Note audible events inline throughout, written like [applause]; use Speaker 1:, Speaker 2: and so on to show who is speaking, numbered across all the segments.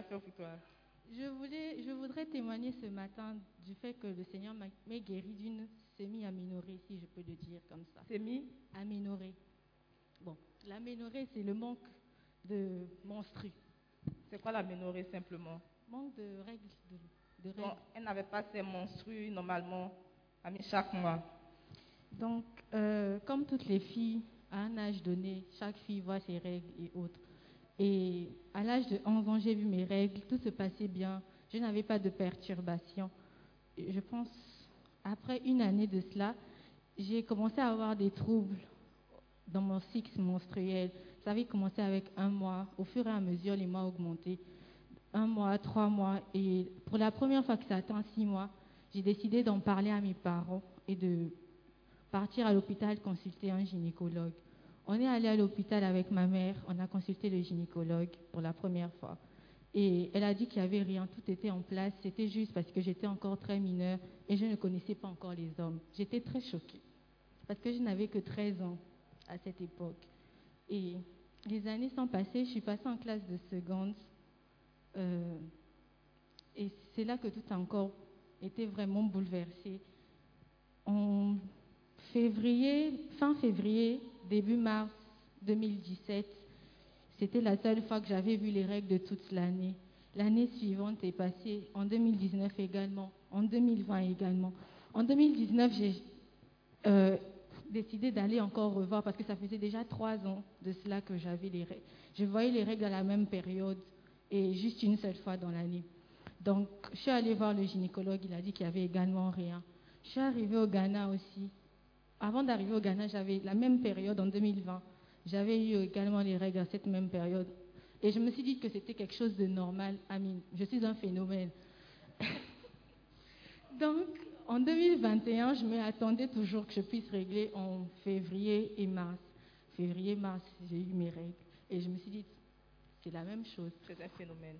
Speaker 1: Fait pour toi
Speaker 2: Je, voulais, je voudrais témoigner ce matin du fait que le Seigneur m'a guéri d'une semi-aménorrhée, si je peux le dire comme ça. Aménorrhée. Bon, l'aménorrhée, c'est le manque de menstrues.
Speaker 1: C'est quoi la ménorrhée simplement?
Speaker 2: Manque de règles. De, de
Speaker 1: Donc,
Speaker 2: règles.
Speaker 1: elle n'avait pas ses menstrues normalement à chaque mois.
Speaker 2: Donc, euh, comme toutes les filles, à un âge donné, chaque fille voit ses règles et autres. Et à l'âge de 11 ans, j'ai vu mes règles, tout se passait bien, je n'avais pas de perturbation. Et je pense, après une année de cela, j'ai commencé à avoir des troubles dans mon cycle menstruel. Ça avait commencé avec un mois. Au fur et à mesure, les mois augmentaient. Un mois, trois mois. Et pour la première fois que ça atteint six mois, j'ai décidé d'en parler à mes parents et de partir à l'hôpital consulter un gynécologue. On est allé à l'hôpital avec ma mère, on a consulté le gynécologue pour la première fois. Et elle a dit qu'il n'y avait rien, tout était en place, c'était juste parce que j'étais encore très mineure et je ne connaissais pas encore les hommes. J'étais très choquée parce que je n'avais que 13 ans à cette époque. Et les années sont passées, je suis passée en classe de seconde. euh, et c'est là que tout encore été vraiment bouleversé. En février, fin février, début mars 2017, c'était la seule fois que j'avais vu les règles de toute l'année. L'année suivante est passée, en 2019 également, en 2020 également. En 2019, j'ai euh, décidé d'aller encore revoir parce que ça faisait déjà trois ans de cela que j'avais les règles. Je voyais les règles à la même période et juste une seule fois dans l'année. Donc, je suis allée voir le gynécologue, il a dit qu'il n'y avait également rien. Je suis arrivée au Ghana aussi. Avant d'arriver au Ghana, j'avais la même période en 2020. J'avais eu également les règles à cette même période. Et je me suis dit que c'était quelque chose de normal. Amine, je suis un phénomène. [laughs] Donc, en 2021, je m'attendais toujours que je puisse régler en février et mars. Février, mars, j'ai eu mes règles. Et je me suis dit, c'est la même chose.
Speaker 1: C'est un phénomène.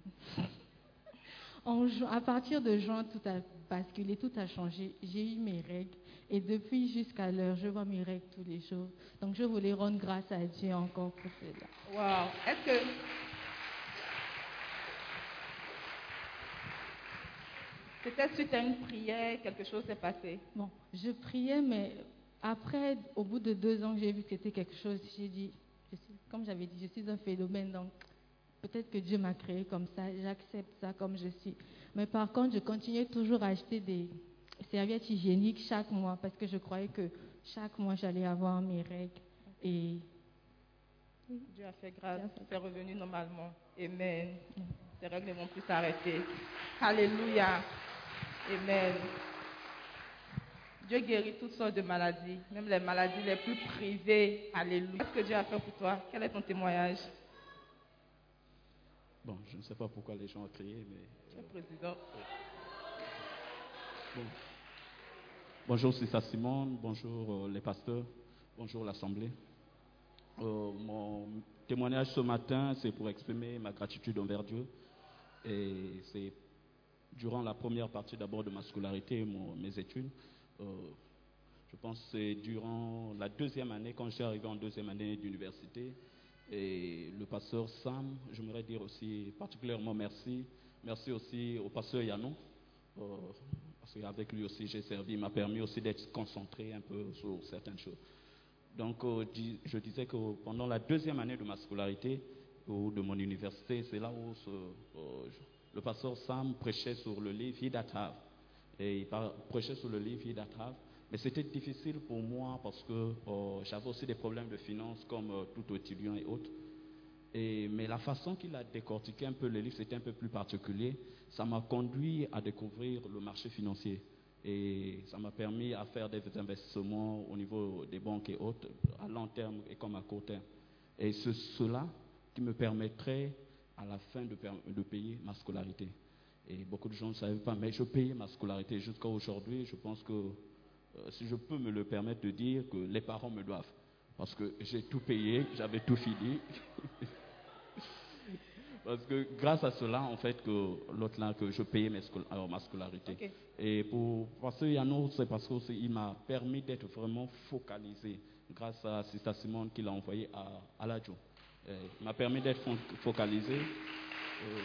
Speaker 2: En à partir de juin, tout a basculé, tout a changé. J'ai eu mes règles. Et depuis jusqu'à l'heure, je vois mes règles tous les jours. Donc, je voulais rendre grâce à Dieu encore pour cela.
Speaker 1: Waouh Est-ce que. C'était suite à une prière, quelque chose s'est passé?
Speaker 2: Bon, je priais, mais après, au bout de deux ans, j'ai vu que c'était quelque chose. J'ai dit, je suis- comme j'avais dit, je suis un phénomène, donc peut-être que Dieu m'a créé comme ça, j'accepte ça comme je suis. Mais par contre, je continuais toujours à acheter des serviettes hygiéniques chaque mois parce que je croyais que chaque mois, j'allais avoir mes règles. Et
Speaker 1: Dieu a fait grâce, c'est revenu normalement. Amen. Ces règles ne vont plus s'arrêter. Alléluia. Amen. Dieu guérit toutes sortes de maladies, même les maladies les plus privées. Alléluia. Qu'est-ce que Dieu a fait pour toi? Quel est ton témoignage?
Speaker 3: Bon, je ne sais pas pourquoi les gens ont crié, mais.
Speaker 1: Tu es président.
Speaker 3: Bon. Bonjour, ça Simone. Bonjour, euh, les pasteurs. Bonjour, l'Assemblée. Euh, mon témoignage ce matin, c'est pour exprimer ma gratitude envers Dieu. Et c'est durant la première partie d'abord de ma scolarité, mes études. Euh, je pense que c'est durant la deuxième année, quand suis arrivé en deuxième année d'université, et le pasteur Sam, j'aimerais dire aussi particulièrement merci. Merci aussi au pasteur Yanou, euh, parce qu'avec lui aussi j'ai servi, il m'a permis aussi d'être concentré un peu sur certaines choses. Donc euh, je disais que pendant la deuxième année de ma scolarité ou de mon université, c'est là où euh, le pasteur Sam prêchait sur le livre Have. Et il prêchait sur le livre Have. Mais c'était difficile pour moi parce que euh, j'avais aussi des problèmes de finances comme tout étudiant et autres. Mais la façon qu'il a décortiqué un peu le livre, c'était un peu plus particulier. Ça m'a conduit à découvrir le marché financier. Et ça m'a permis à faire des investissements au niveau des banques et autres, à long terme et comme à court terme. Et c'est cela qui me permettrait à la fin de payer ma scolarité. Et beaucoup de gens ne savaient pas, mais je payais ma scolarité jusqu'à aujourd'hui. Je pense que euh, si je peux me le permettre de dire que les parents me doivent. Parce que j'ai tout payé, j'avais tout fini. [laughs] Parce que grâce à cela, en fait, que l'autre là, que je payais mes alors, ma scolarité. Et pour Pasteur Yano, c'est parce qu'il m'a permis d'être vraiment focalisé grâce à Sister Simone qu'il a envoyé à, à la Jo. Euh, Il m'a permis d'être fo- focalisé. Euh,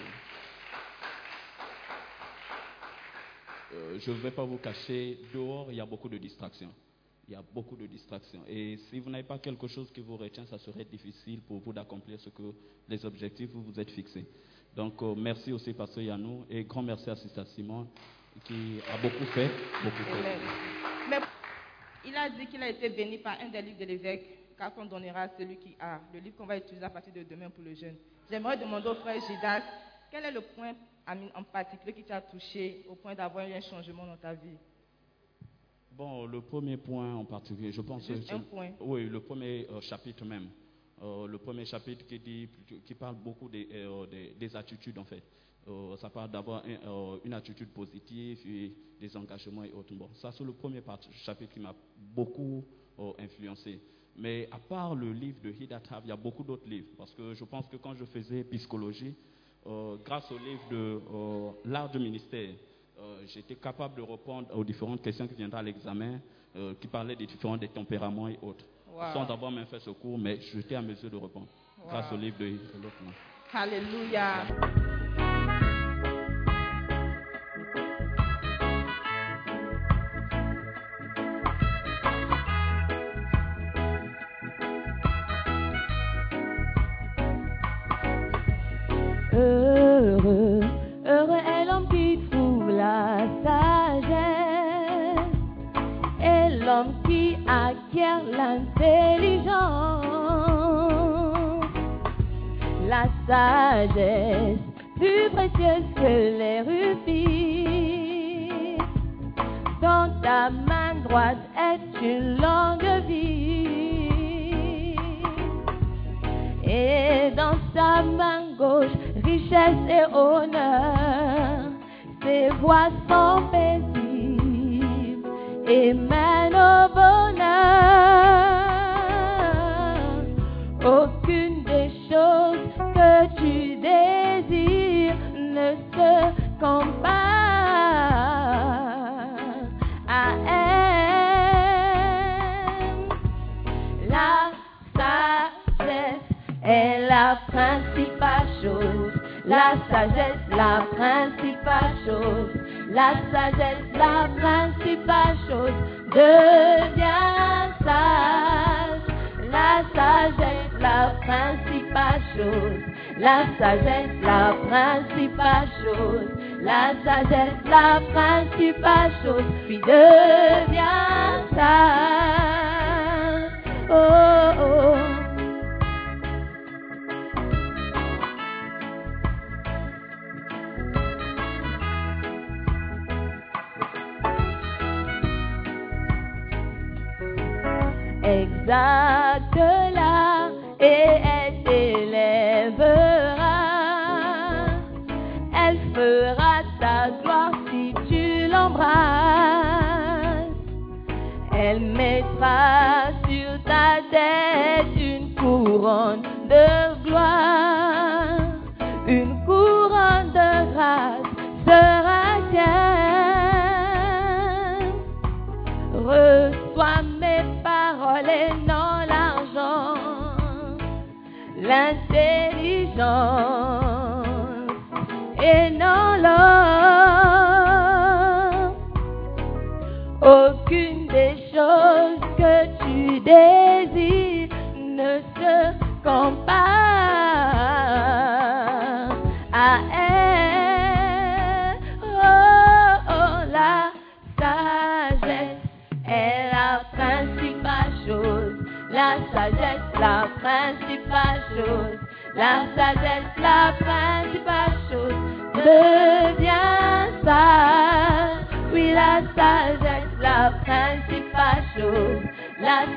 Speaker 3: euh, je ne vais pas vous cacher, dehors, il y a beaucoup de distractions. Il y a beaucoup de distractions. Et si vous n'avez pas quelque chose qui vous retient, ça serait difficile pour vous d'accomplir ce que les objectifs vous vous êtes fixés. Donc, euh, merci aussi, Pasteur Yanou, et grand merci à Sister Simone, qui a beaucoup fait.
Speaker 1: Mais il a dit qu'il a été béni par un des livres de l'évêque, car qu'on donnera à celui qui a. Le livre qu'on va utiliser à partir de demain pour le jeune. J'aimerais demander au frère Gidas, quel est le point en particulier qui t'a touché au point d'avoir eu un changement dans ta vie?
Speaker 3: Bon, le premier point en particulier, je pense
Speaker 1: Juste
Speaker 3: que
Speaker 1: un
Speaker 3: c'est-
Speaker 1: point.
Speaker 3: Oui, le premier euh, chapitre même. Euh, le premier chapitre qui, dit, qui parle beaucoup des, euh, des, des attitudes en fait. Ça parle d'avoir un- une attitude positive et des engagements et autres. Bon, ça c'est le premier part- chapitre qui m'a beaucoup influencé. Mais à part le livre de Have, il y a beaucoup d'autres livres. Parce que je pense que quand je faisais psychologie, grâce au livre de L'art du ministère, euh, j'étais capable de répondre aux différentes questions qui viendraient à l'examen, euh, qui parlaient des différents des tempéraments et autres.
Speaker 1: Wow.
Speaker 3: Sans avoir même fait ce cours, mais j'étais à mesure de répondre. Grâce au livre de, l'autre. là.
Speaker 1: Alléluia.
Speaker 4: Sagesse, plus précieuse que les rubis, dans ta main droite est une longue vie et dans sa main gauche, richesse et honneur. Ses voies sont paisibles et mènent sagesse, la principale chose. La sagesse, la principale chose. Deviens sage. La sagesse, la principale chose. La sagesse, la principale chose. La sagesse, la principale chose. Puis deviens sage. Oh, oh. find.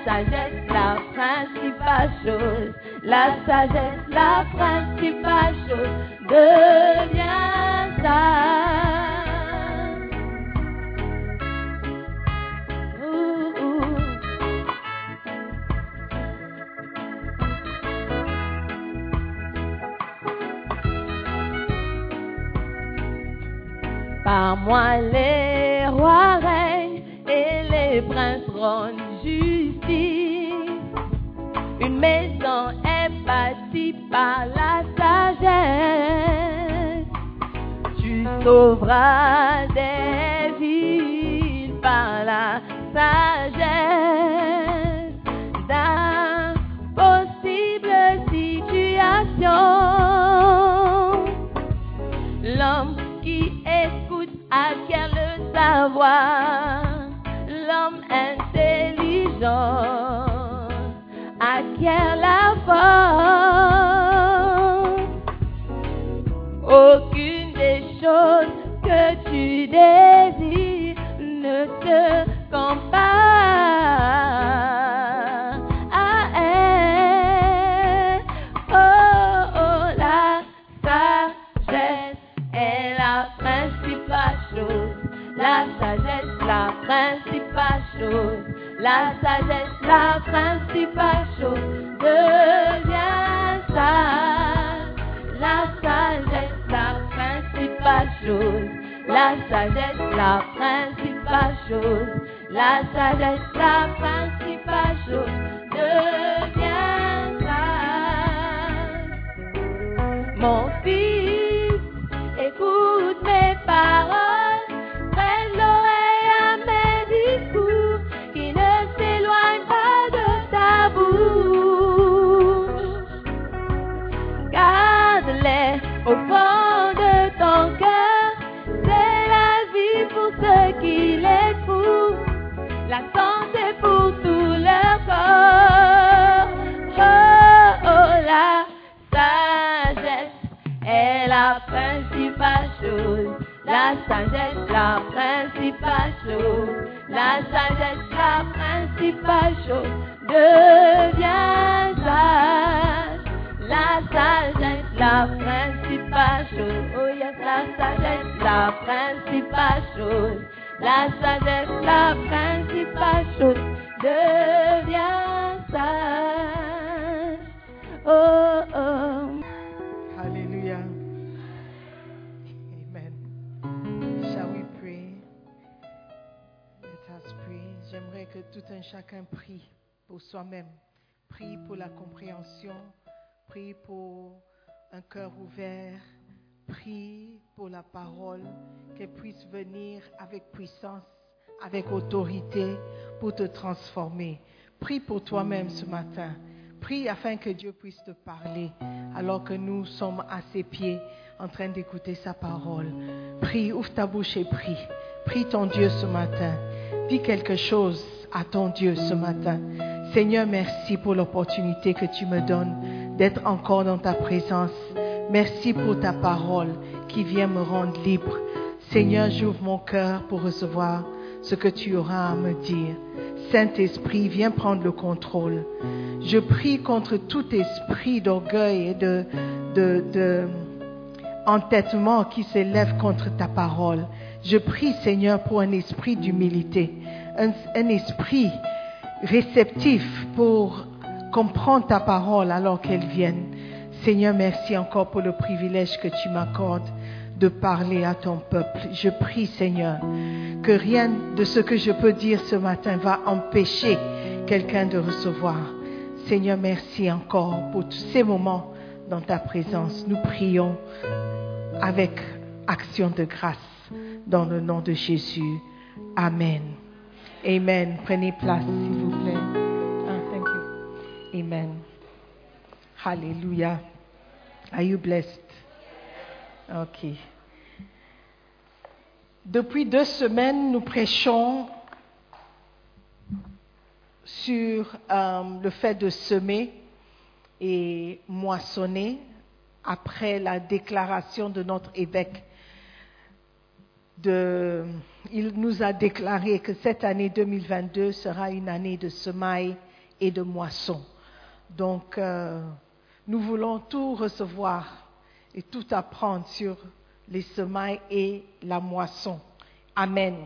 Speaker 4: Sagesse est la principale chose. La sagesse, sagesse, la principale chose. La sagesse, la principale chose. Deviens sage. Mon fils,
Speaker 5: prie pour soi-même. Prie pour la compréhension. Prie pour un cœur ouvert. Prie pour la parole, qu'elle puisse venir avec puissance, avec autorité pour te transformer. Prie pour toi-même ce matin. Prie afin que Dieu puisse te parler alors que nous sommes à ses pieds en train d'écouter sa parole. Prie, ouvre ta bouche et prie. Prie ton Dieu ce matin. Dis quelque chose à ton Dieu ce matin. Seigneur, merci pour l'opportunité que tu me donnes d'être encore dans ta présence. Merci pour ta parole qui vient me rendre libre. Seigneur, j'ouvre mon cœur pour recevoir ce que tu auras à me dire. Saint-Esprit, viens prendre le contrôle. Je prie contre tout esprit d'orgueil et de, de, de entêtement qui s'élève contre ta parole. Je prie, Seigneur, pour un esprit d'humilité, un, esprit réceptif pour comprendre ta parole alors qu'elle vienne. Seigneur, merci encore pour le privilège que tu m'accordes de parler à ton peuple. Je prie, Seigneur, que rien de ce que je peux dire ce matin va empêcher quelqu'un de recevoir. Seigneur, merci encore pour tous ces moments dans ta présence. Nous prions avec action de grâce dans le nom de Jésus. Amen. Amen. Prenez place, s'il vous plaît. Ah, thank you. Amen. Hallelujah. Are you blessed? OK. Depuis deux semaines, nous prêchons sur euh, le fait de semer et moissonner après la déclaration de notre évêque. Il nous a déclaré que cette année 2022 sera une année de semailles et de moisson. Donc, euh, nous voulons tout recevoir et tout apprendre sur les semailles et la moisson. Amen.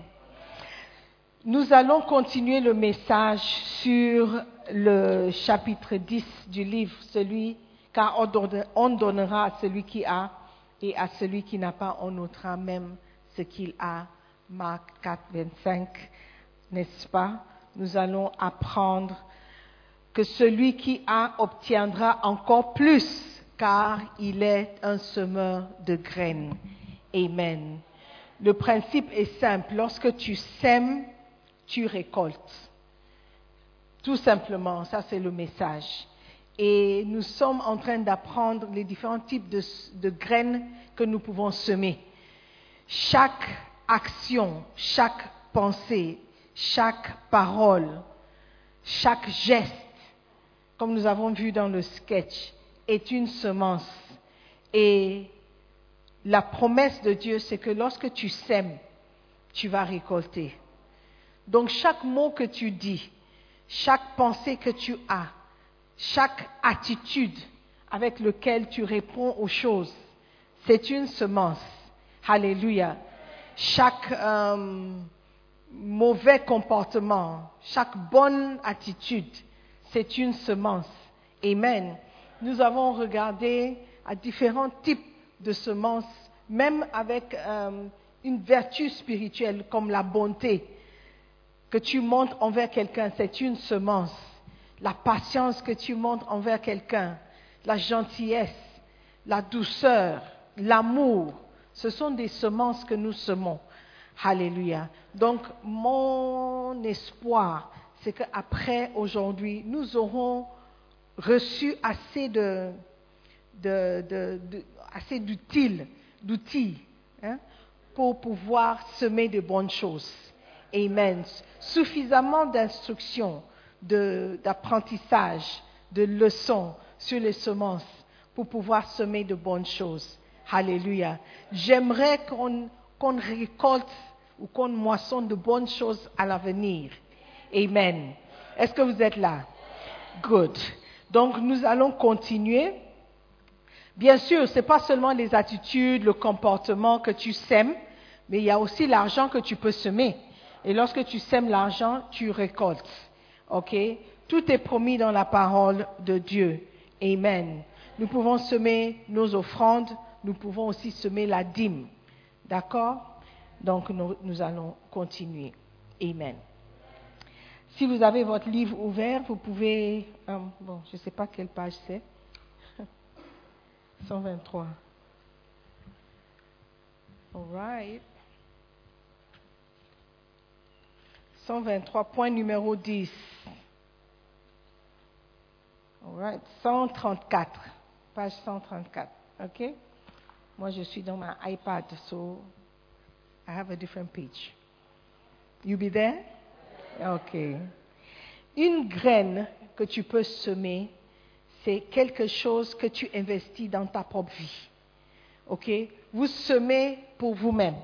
Speaker 5: Nous allons continuer le message sur le chapitre 10 du livre, celui car on donnera à celui qui a et à celui qui n'a pas, on notera même ce qu'il a. Marc 4, 25, n'est-ce pas? Nous allons apprendre que celui qui a obtiendra encore plus car il est un semeur de graines. Amen. Le principe est simple. Lorsque tu sèmes, tu récoltes. Tout simplement, ça c'est le message. Et nous sommes en train d'apprendre les différents types de, de, graines que nous pouvons semer. Chaque action, chaque pensée, chaque parole, chaque geste, comme nous avons vu dans le sketch, est une semence. Et la promesse de Dieu, c'est que lorsque tu sèmes, tu vas récolter. Donc chaque mot que tu dis, chaque pensée que tu as, chaque attitude avec laquelle tu réponds aux choses, c'est une semence. Alléluia. Chaque euh, mauvais comportement, chaque bonne attitude, c'est une semence. Amen nous avons regardé à différents types de semences, même avec euh, une vertu spirituelle comme la bonté que tu montres envers quelqu'un, c'est une semence. La patience que tu montres envers quelqu'un, la gentillesse, la douceur, l'amour, ce sont des semences que nous semons. Alléluia. Donc, mon espoir, c'est qu'après aujourd'hui, nous aurons reçu assez de, d'outils hein, pour pouvoir semer de bonnes choses. Amen. Suffisamment d'instructions, d'apprentissage, de, leçons sur les semences pour pouvoir semer de bonnes choses. Alléluia. J'aimerais qu'on récolte ou qu'on moissonne de bonnes choses à l'avenir. Amen. Est-ce que vous êtes là? Good. Donc nous allons continuer. Bien sûr, ce n'est pas seulement les attitudes, le comportement que tu sèmes, mais il y a aussi l'argent que tu peux semer. Et lorsque tu sèmes l'argent, tu récoltes. OK? Tout est promis dans la parole de Dieu. Amen. Nous pouvons semer nos offrandes, nous pouvons aussi semer la dîme. D'accord? Donc nous, allons continuer. Amen. Si vous avez votre livre ouvert, vous pouvez, euh, bon, je ne sais pas quelle page c'est, [laughs] 123. All right. 123, point numéro 10. All right. 134, page 134. OK? Moi, je suis dans ma iPad, so I have a different page. You be there? Ok. Une graine que tu peux semer, c'est quelque chose que tu investis dans ta propre vie. Ok? Vous semez pour vous-même.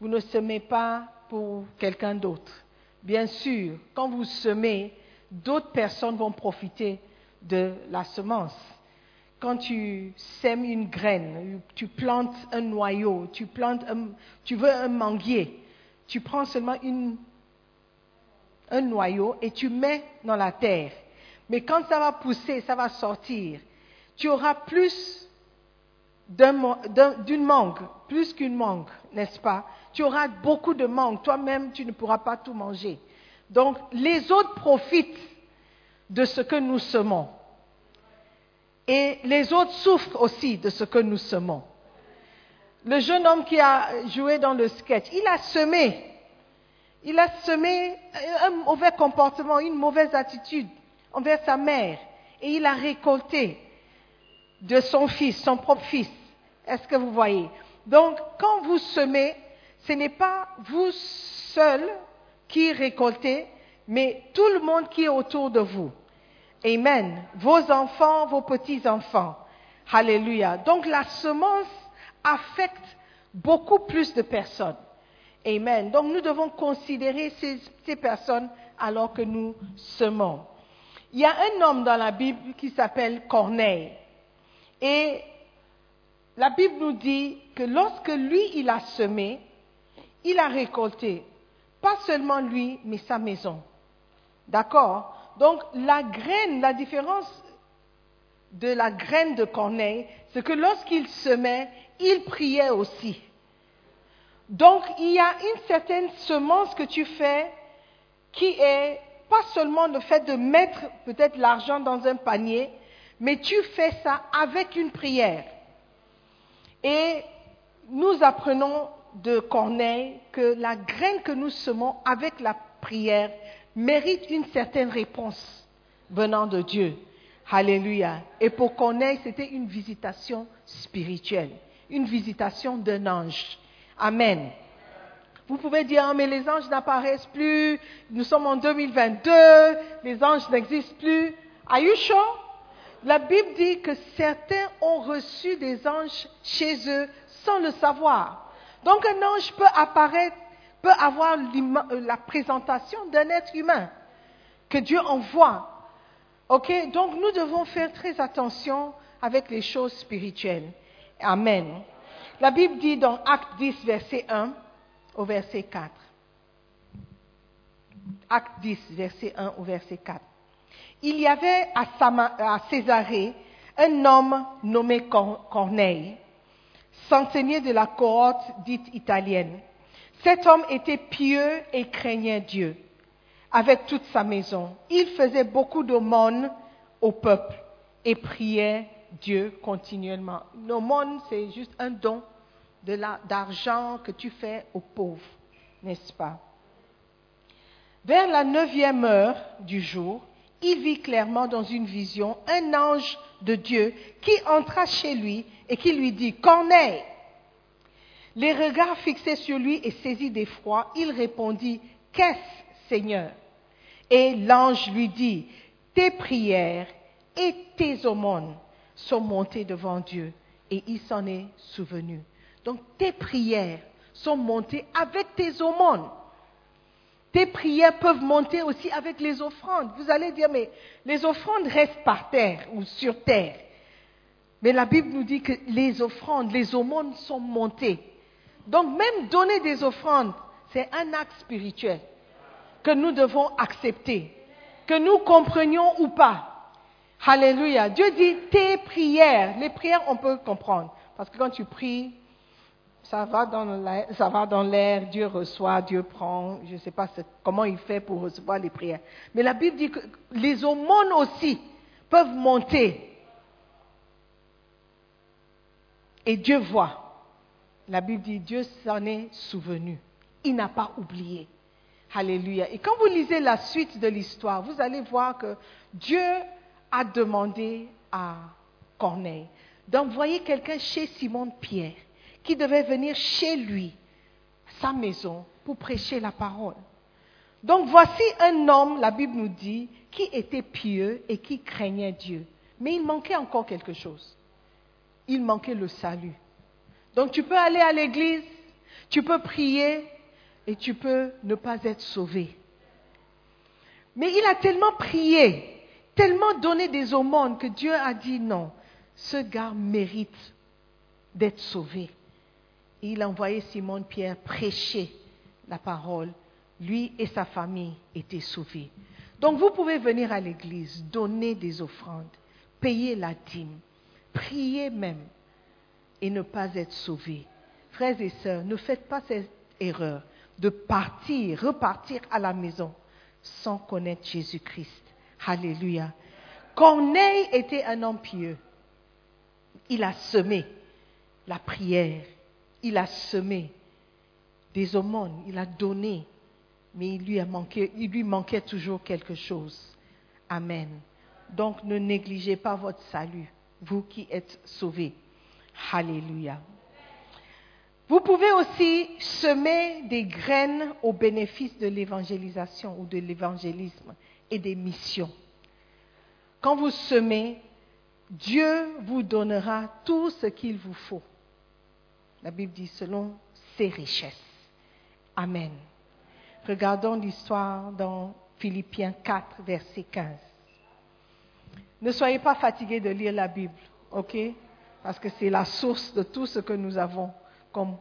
Speaker 5: Vous ne semez pas pour quelqu'un d'autre. Bien sûr, quand vous semez, d'autres personnes vont profiter de la semence. Quand tu sèmes une graine, tu plantes un noyau, tu, veux un manguier, tu prends seulement un noyau et tu mets dans la terre. Mais quand ça va pousser, ça va sortir, tu auras plus d'une mangue, plus qu'une mangue, n'est-ce pas? Tu auras beaucoup de mangue. Toi-même, tu ne pourras pas tout manger. Donc, les autres profitent de ce que nous semons. Et les autres souffrent aussi de ce que nous semons. Le jeune homme qui a joué dans le sketch, il a semé. Il a semé un mauvais comportement, une mauvaise attitude envers sa mère. Et il a récolté de son fils, son propre fils. Est-ce que vous voyez? Donc, quand vous semez, ce n'est pas vous seul qui récoltez, mais tout le monde qui est autour de vous. Amen. Vos enfants, vos petits-enfants. Alléluia. Donc la semence affecte beaucoup plus de personnes. Amen. Donc nous devons considérer ces, personnes alors que nous semons. Il y a un homme dans la Bible qui s'appelle Corneille. Et la Bible nous dit que lorsque lui, il a semé, il a récolté. Pas seulement lui, mais sa maison. D'accord? Donc la graine, la différence de la graine de Corneille, c'est que lorsqu'il semait, il priait aussi. Donc il y a une certaine semence que tu fais qui est pas seulement le fait de mettre peut-être l'argent dans un panier, mais tu fais ça avec une prière. Et nous apprenons de Corneille que la graine que nous semons avec la prière mérite une certaine réponse venant de Dieu. Alléluia. Et pour Corneille, c'était une visitation spirituelle, une visitation d'un ange. Amen. Vous pouvez dire, ah, mais les anges n'apparaissent plus, nous sommes en 2022, les anges n'existent plus. Are you sure? La Bible dit que certains ont reçu des anges chez eux sans le savoir. Donc un ange peut apparaître, peut avoir la présentation d'un être humain que Dieu envoie. Ok? Donc nous devons faire très attention avec les choses spirituelles. Amen. La Bible dit dans Acte 10, verset 1 au verset 4. Acte 10, verset 1 au verset 4. Il y avait à, Césarée un homme nommé Corneille, centenier de la cohorte dite italienne. Cet homme était pieux et craignait Dieu avec toute sa maison. Il faisait beaucoup d'aumônes au peuple et priait Dieu continuellement. L'aumône, c'est juste un don d'argent que tu fais aux pauvres, n'est-ce pas? Vers la neuvième heure du jour, il vit clairement dans une vision un ange de Dieu qui entra chez lui et qui lui dit, Corneille. Les regards fixés sur lui et saisi d'effroi, il répondit, Qu'est-ce, Seigneur? Et l'ange lui dit, Tes prières et tes aumônes sont montées devant Dieu. Et il s'en est souvenu. Donc tes prières sont montées avec tes aumônes. Tes prières peuvent monter aussi avec les offrandes. Vous allez dire, mais les offrandes restent par terre ou sur terre. Mais la Bible nous dit que les offrandes, les aumônes sont montées. Donc même donner des offrandes, c'est un acte spirituel que nous devons accepter, que nous comprenions ou pas. Alléluia. Dieu dit tes prières. Les prières, on peut comprendre. Parce que quand tu pries, ça va dans l'air, Dieu reçoit, Dieu prend, je ne sais pas comment il fait pour recevoir les prières. Mais la Bible dit que les aumônes aussi peuvent monter. Et Dieu voit. La Bible dit, Dieu s'en est souvenu. Il n'a pas oublié. Alléluia. Et quand vous lisez la suite de l'histoire, vous allez voir que Dieu a demandé à Corneille d'envoyer quelqu'un chez Simon Pierre qui devait venir chez lui, sa maison, pour prêcher la parole. Donc voici un homme, la Bible nous dit, qui était pieux et qui craignait Dieu. Mais il manquait encore quelque chose. Il manquait le salut. Donc tu peux aller à l'église, tu peux prier et tu peux ne pas être sauvé. Mais il a tellement prié, tellement donné des aumônes que Dieu a dit non, ce gars mérite d'être sauvé il a envoyé Simon Pierre prêcher la parole. Lui et sa famille étaient sauvés. Donc vous pouvez venir à l'église, donner des offrandes, payer la dîme, prier même et ne pas être sauvé. Frères et sœurs, ne faites pas cette erreur de partir, repartir à la maison sans connaître Jésus-Christ. Alléluia. Corneille était un homme pieux. Il a semé la prière. Il a semé des aumônes. Il a donné. Mais il lui, il lui manquait toujours quelque chose. Amen. Donc ne négligez pas votre salut, vous qui êtes sauvés. Alléluia. Vous pouvez aussi semer des graines au bénéfice de l'évangélisation ou de l'évangélisme et des missions. Quand vous semez, Dieu vous donnera tout ce qu'il vous faut. La Bible dit selon ses richesses. Amen. Regardons l'histoire dans Philippiens 4, verset 15. Ne soyez pas fatigués de lire la Bible, ok? Parce que c'est la source de tout ce que nous avons comme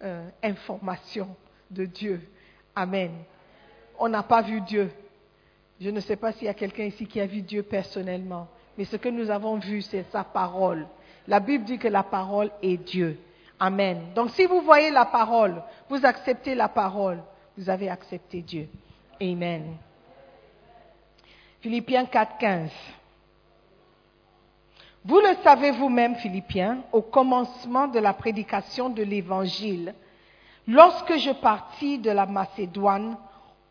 Speaker 5: euh, information de Dieu. Amen. On n'a pas vu Dieu. Je ne sais pas s'il y a quelqu'un ici qui a vu Dieu personnellement, mais ce que nous avons vu, c'est sa parole. La Bible dit que la parole est Dieu. Amen. Donc si vous voyez la parole, vous acceptez la parole, vous avez accepté Dieu. Amen. Philippiens 4, 15. Vous le savez vous-même, Philippiens, au commencement de la prédication de l'Évangile, lorsque je partis de la Macédoine,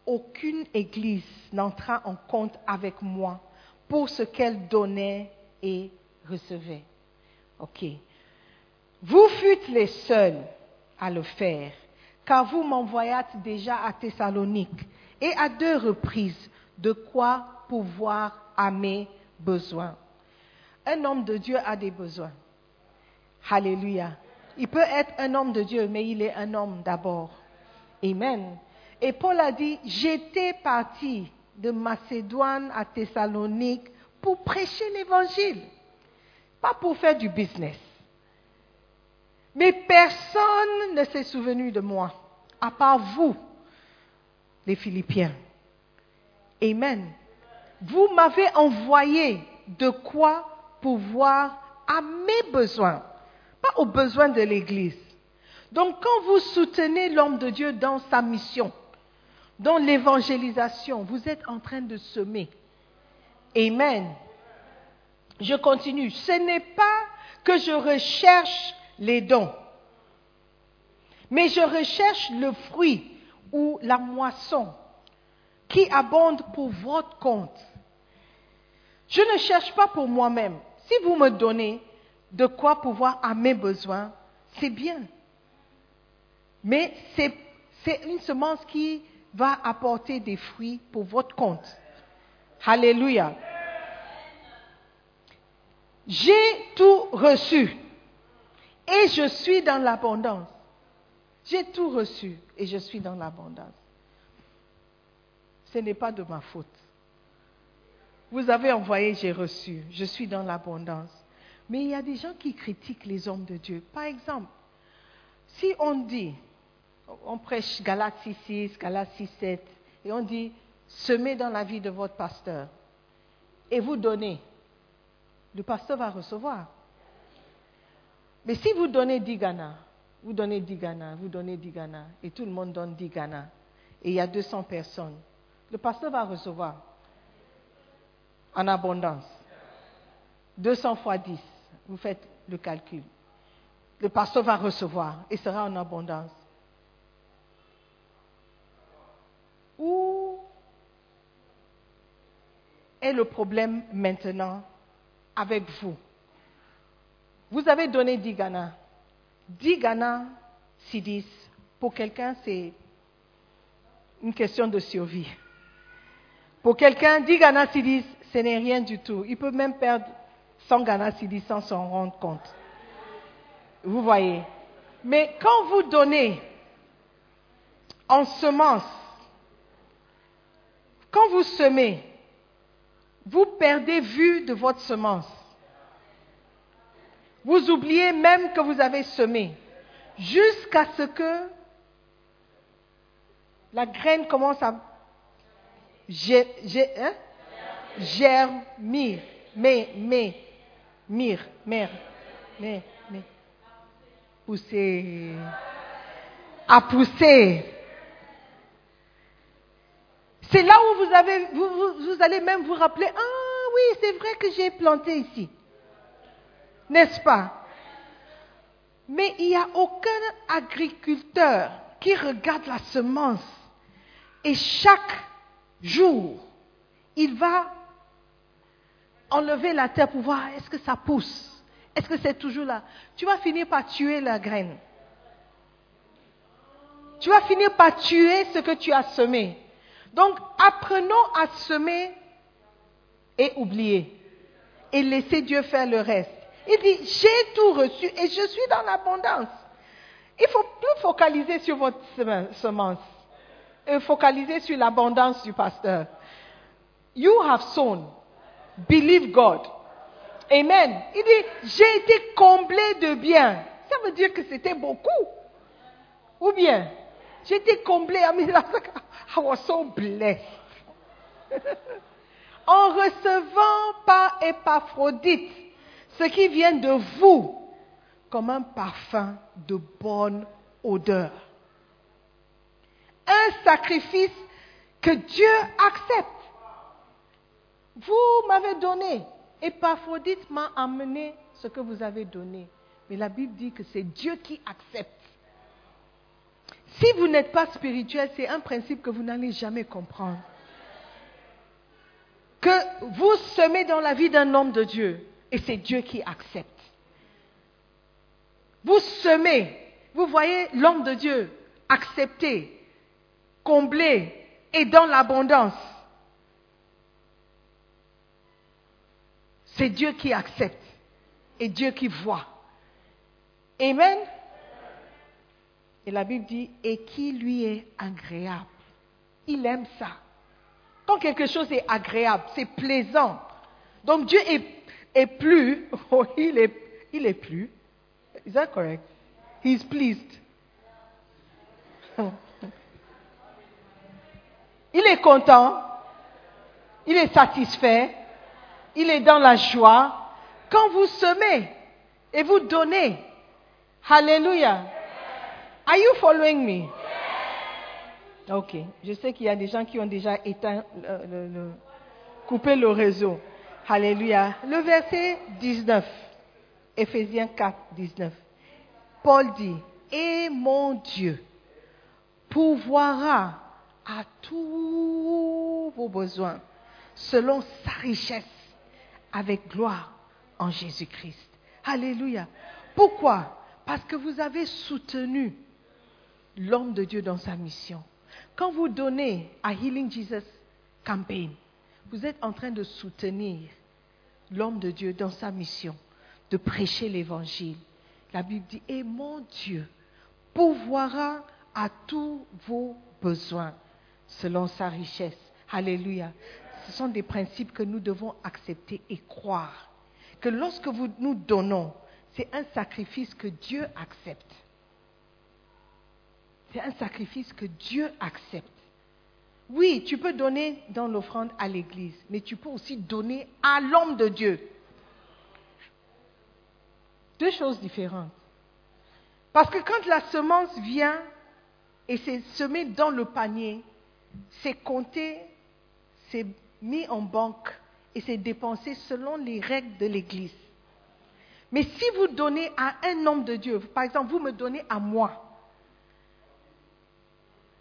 Speaker 5: aucune église n'entra en compte avec moi pour ce qu'elle donnait et recevait. OK. Vous fûtes les seuls à le faire, car vous m'envoyâtes déjà à Thessalonique et à deux reprises de quoi pouvoir à mes besoins. Un homme de Dieu a des besoins. Alléluia. Il peut être un homme de Dieu, mais il est un homme d'abord. Amen. Et Paul a dit, j'étais parti de Macédoine à Thessalonique pour prêcher l'évangile, pas pour faire du business. Mais personne ne s'est souvenu de moi, à part vous, les Philippiens. Amen. Vous m'avez envoyé de quoi pouvoir à mes besoins, pas aux besoins de l'Église. Donc quand vous soutenez l'homme de Dieu dans sa mission, dans l'évangélisation, vous êtes en train de semer. Amen. Je continue. Ce n'est pas que je recherche les dons, mais je recherche le fruit ou la moisson qui abonde pour votre compte. Je ne cherche pas pour moi-même. Si vous me donnez de quoi pouvoir à mes besoins, c'est bien. Mais c'est une semence qui va apporter des fruits pour votre compte. Alléluia. J'ai tout reçu et je suis dans l'abondance. J'ai tout reçu et je suis dans l'abondance. Ce n'est pas de ma faute. Vous avez envoyé, j'ai reçu. Je suis dans l'abondance. Mais il y a des gens qui critiquent les hommes de Dieu. Par exemple, si on dit, on prêche Galates 6, Galates 6, 7, et on dit, semez dans la vie de votre pasteur, et vous donnez, le pasteur va recevoir. Mais si vous donnez 10 Ghana, vous donnez 10 Ghana, vous donnez 10 Ghana, et tout le monde donne 10 Ghana, et il y a 200 personnes, le pasteur va recevoir en abondance. 200 fois 10, vous faites le calcul. Le pasteur va recevoir et sera en abondance. Où est le problème maintenant avec vous? Vous avez donné 10 Ghana. 10 Ghana, 10, pour quelqu'un, c'est une question de survie. Pour quelqu'un, 10 Ghana, 10, ce n'est rien du tout. Il peut même perdre 100 Ghana sans s'en rendre compte. Vous voyez. Mais quand vous donnez en semence, quand vous semez, vous perdez vue de votre semence. Vous oubliez même que vous avez semé, jusqu'à ce que la graine commence à... Hein? Germir, mais, mais, mire, mère, mais, mais, pousser, à pousser. C'est là où vous, allez même vous rappeler, ah oui, c'est vrai que j'ai planté ici. N'est-ce pas? Mais il n'y a aucun agriculteur qui regarde la semence et chaque jour, il va enlever la terre pour voir est-ce que ça pousse, est-ce que c'est toujours là? Tu vas finir par tuer la graine. Tu vas finir par tuer ce que tu as semé. Donc, apprenons à semer et oublier. Et laisser Dieu faire le reste. Il dit, j'ai tout reçu et je suis dans l'abondance. Il faut plus focaliser sur votre semence. Et focaliser sur l'abondance du pasteur. You have sown. Believe God. Amen. Il dit, j'ai été comblé de biens. Ça veut dire que c'était beaucoup. Ou bien, j'ai été comblé. I was so blessed. [laughs] en recevant par Épaphrodite ce qui vient de vous comme un parfum de bonne odeur. Un sacrifice que Dieu accepte. Vous m'avez donné. Épaphrodite m'a amené ce que vous avez donné. Mais la Bible dit que c'est Dieu qui accepte. Si vous n'êtes pas spirituel, c'est un principe que vous n'allez jamais comprendre. Que vous semez dans la vie d'un homme de Dieu et c'est Dieu qui accepte. Vous semez, vous voyez l'homme de Dieu accepté, comblé et dans l'abondance. C'est Dieu qui accepte et Dieu qui voit. Amen. Et la Bible dit, et qui lui est agréable. Il aime ça. Quand quelque chose est agréable, c'est plaisant. Donc Dieu est, est plus, [laughs] oh, il est, il est plus. Is that correct? He's pleased. [laughs] Il est content. Il est satisfait. Il est dans la joie. Quand vous semez et vous donnez, Alléluia. Are you following me? Ok. Je sais qu'il y a des gens qui ont déjà éteint, coupé le réseau. Alléluia. Le verset 19. Éphésiens 4, 19. Paul dit, et mon Dieu pourvoira à tous vos besoins selon sa richesse avec gloire en Jésus-Christ. Alléluia. Pourquoi? Parce que vous avez soutenu l'homme de Dieu dans sa mission. Quand vous donnez à Healing Jesus Campaign, vous êtes en train de soutenir l'homme de Dieu dans sa mission, de prêcher l'évangile. La Bible dit, et mon Dieu pourvoira à tous vos besoins selon sa richesse. Alléluia. Ce sont des principes que nous devons accepter et croire. Que lorsque vous nous donnons, c'est un sacrifice que Dieu accepte. C'est un sacrifice que Dieu accepte. Oui, tu peux donner dans l'offrande à l'Église, mais tu peux aussi donner à l'homme de Dieu. Deux choses différentes. Parce que quand la semence vient et c'est semé dans le panier, c'est compté, c'est mis en banque et c'est dépensé selon les règles de l'Église. Mais si vous donnez à un homme de Dieu, par exemple, vous me donnez à moi,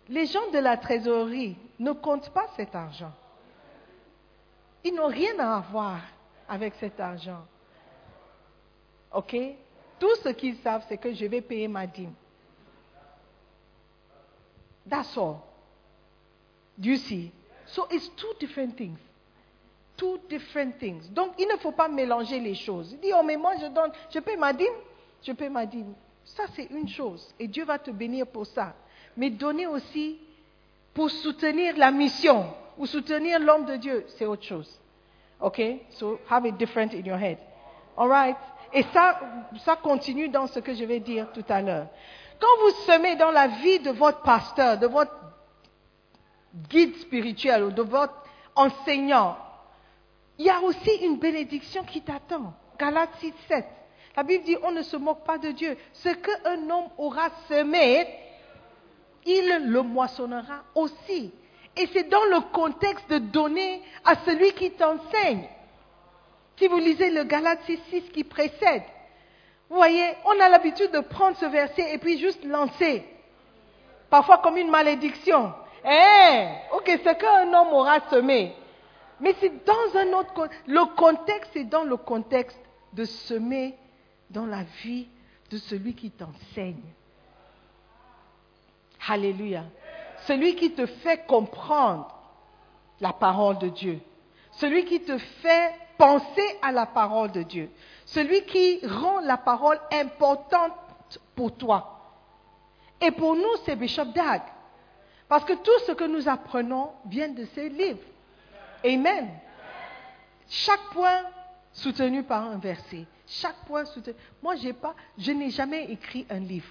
Speaker 5: les gens de la trésorerie ne comptent pas cet argent. Ils n'ont rien à voir avec cet argent. OK? Tout ce qu'ils savent, c'est que je vais payer ma dîme. That's all. You see? So it's two different things. Two different things. Donc il ne faut pas mélanger les choses. Il dit, oh mais moi je donne, je paie ma dîme, je paie ma dîme. Ça c'est une chose. Et Dieu va te bénir pour ça. Mais donner aussi pour soutenir la mission ou soutenir l'homme de Dieu, c'est autre chose. OK? So have it different in your head. All right? Et ça, ça continue dans ce que je vais dire tout à l'heure. Quand vous semez dans la vie de votre pasteur, de votre guide spirituel ou de votre enseignant, il y a aussi une bénédiction qui t'attend. Galates 6, 7. La Bible dit, on ne se moque pas de Dieu. Ce qu'un homme aura semé, il le moissonnera aussi. Et c'est dans le contexte de donner à celui qui t'enseigne. Si vous lisez le Galate 6.6 qui précède, vous voyez, on a l'habitude de prendre ce verset et puis juste lancer. Parfois comme une malédiction. Eh, ok, ce qu'un homme aura semé. Mais c'est dans un autre contexte. Le contexte, c'est dans le contexte de semer dans la vie de celui qui t'enseigne. Alléluia. Celui qui te fait comprendre la parole de Dieu. Celui qui te fait penser à la parole de Dieu. Celui qui rend la parole importante pour toi. Et pour nous, c'est Bishop Dag. Parce que tout ce que nous apprenons vient de ces livres. Amen. Chaque point soutenu par un verset. Chaque point soutenu. Moi, j'ai pas, je n'ai jamais écrit un livre.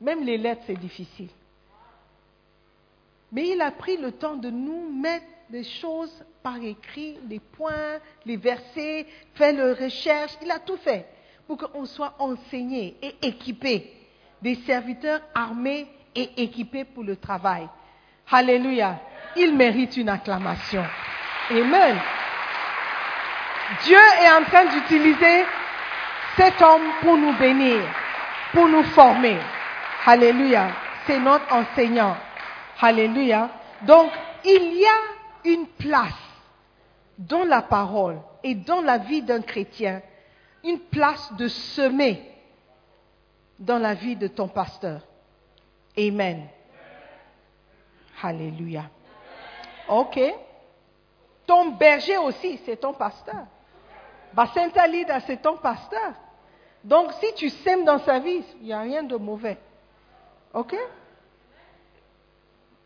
Speaker 5: Même les lettres, c'est difficile. Mais il a pris le temps de nous mettre des choses par écrit, les points, les versets, fait le recherche. Il a tout fait pour qu'on soit enseigné et équipé, des serviteurs armés et équipés pour le travail. Alléluia. Il mérite une acclamation. Amen. Dieu est en train d'utiliser cet homme pour nous bénir, pour nous former. Alléluia. C'est notre enseignant. Alléluia. Donc, il y a une place dans la parole et dans la vie d'un chrétien, une place de semer dans la vie de ton pasteur. Amen. Alléluia. OK. Ton berger aussi, c'est ton pasteur. Bacenta Lida, c'est ton pasteur. Donc, si tu sèmes dans sa vie, il n'y a rien de mauvais. OK?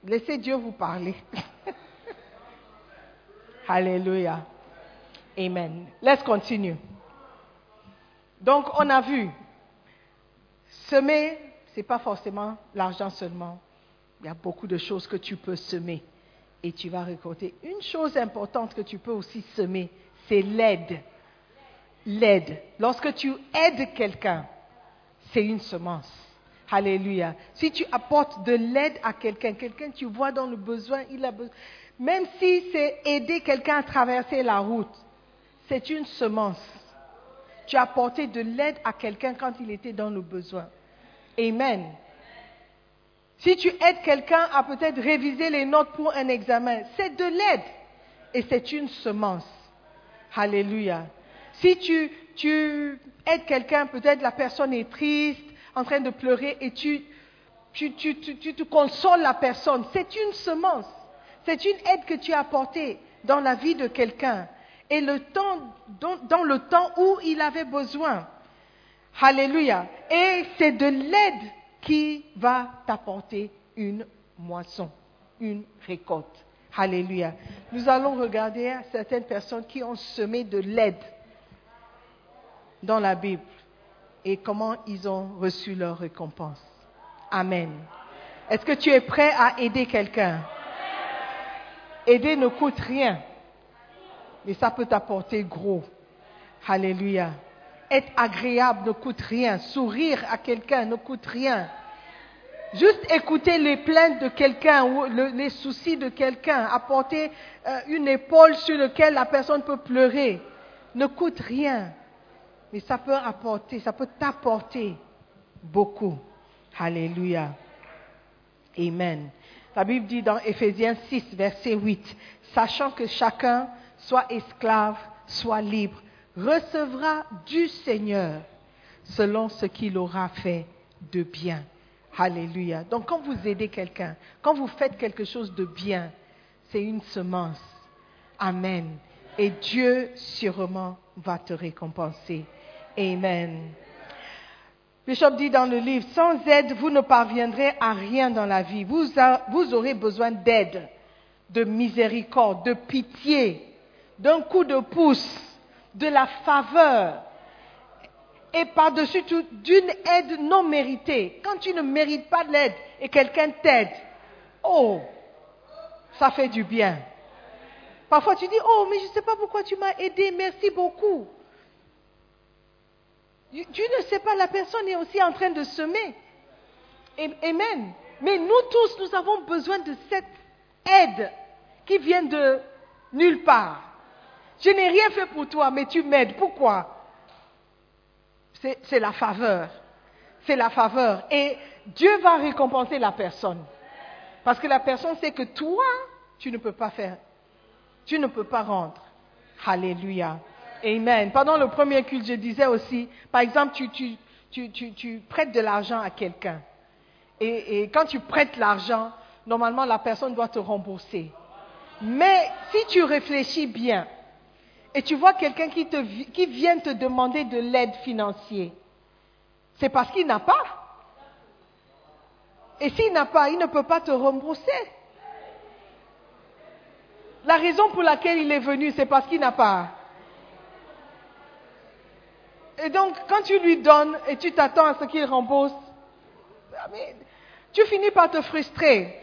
Speaker 5: Laissez Dieu vous parler. [laughs] Alléluia. Amen. Let's continue. Donc, on a vu, semer, ce n'est pas forcément l'argent seulement. Il y a beaucoup de choses que tu peux semer et tu vas récolter. Une chose importante que tu peux aussi semer, c'est l'aide. L'aide. Lorsque tu aides quelqu'un, c'est une semence. Alléluia. Si tu apportes de l'aide à quelqu'un, quelqu'un tu vois dans le besoin, il a besoin. Même si c'est aider quelqu'un à traverser la route, c'est une semence. Tu as apporté de l'aide à quelqu'un quand il était dans le besoin. Amen. Si tu aides quelqu'un à peut-être réviser les notes pour un examen, c'est de l'aide et c'est une semence. Alléluia. Si tu, aides quelqu'un, peut-être la personne est triste, en train de pleurer et tu, tu, consoles la personne, c'est une semence. C'est une aide que tu as apportée dans la vie de quelqu'un et dans le temps où il avait besoin. Alléluia. Et c'est de l'aide qui va t'apporter une moisson, une récolte. Alléluia. Nous allons regarder certaines personnes qui ont semé de l'aide dans la Bible et comment ils ont reçu leur récompense. Amen. Est-ce que tu es prêt à aider quelqu'un? Aider ne coûte rien, mais ça peut t'apporter gros. Alléluia. Être agréable ne coûte rien. Sourire à quelqu'un ne coûte rien. Juste écouter les plaintes de quelqu'un ou les soucis de quelqu'un, apporter euh, une épaule sur laquelle la personne peut pleurer, ne coûte rien. Mais ça peut apporter, ça peut t'apporter beaucoup. Alléluia. Amen. La Bible dit dans Éphésiens 6, verset 8, sachant que chacun, soit esclave, soit libre, recevra du Seigneur selon ce qu'il aura fait de bien. Alléluia. Donc quand vous aidez quelqu'un, quand vous faites quelque chose de bien, c'est une semence. Amen. Et Dieu sûrement va te récompenser. Amen. Bishop dit dans le livre, sans aide, vous ne parviendrez à rien dans la vie. Vous, vous aurez besoin d'aide, de miséricorde, de pitié, d'un coup de pouce, de la faveur et par-dessus tout d'une aide non méritée. Quand tu ne mérites pas de l'aide et quelqu'un t'aide, oh, ça fait du bien. Parfois tu dis, oh, mais je ne sais pas pourquoi tu m'as aidé, merci beaucoup. Tu ne sais pas, la personne est aussi en train de semer. Amen. Mais nous tous, nous avons besoin de cette aides qui viennent de nulle part. Je n'ai rien fait pour toi, mais tu m'aides. Pourquoi? C'est la faveur. C'est la faveur. Et Dieu va récompenser la personne. Parce que la personne sait que toi, tu ne peux pas faire. Tu ne peux pas rendre. Alléluia. Amen. Pendant le premier culte, je disais aussi, par exemple, tu prêtes de l'argent à quelqu'un. Et, et quand tu prêtes l'argent, normalement, la personne doit te rembourser. Mais si tu réfléchis bien et tu vois quelqu'un qui, vient te demander de l'aide financière, c'est parce qu'il n'a pas. Et s'il n'a pas, il ne peut pas te rembourser. La raison pour laquelle il est venu, c'est parce qu'il n'a pas. Et donc, quand tu lui donnes et tu t'attends à ce qu'il rembourse, ah, tu finis par te frustrer.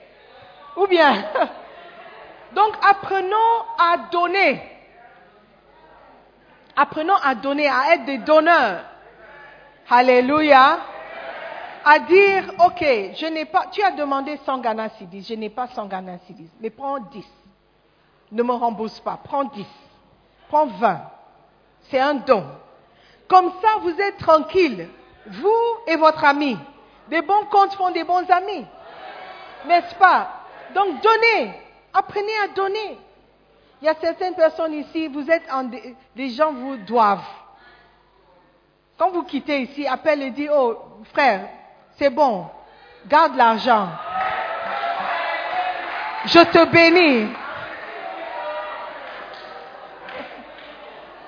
Speaker 5: Ou bien, [laughs] donc apprenons à donner. Apprenons à donner, à être des donneurs. Alléluia. À dire, ok, je n'ai pas, tu as demandé 100 Ghana Cedis, je n'ai pas 100 Ghana Cedis, mais prends 10. Ne me rembourse pas, prends 10. Prends 20. C'est un don. Comme ça, vous êtes tranquille, vous et votre ami. Des bons comptes font des bons amis. N'est-ce pas? Donc donnez, apprenez à donner. Il y a certaines personnes ici, vous êtes en des, les gens vous doivent. Quand vous quittez ici, appelle et dit, oh frère, c'est bon, garde l'argent. Je te bénis.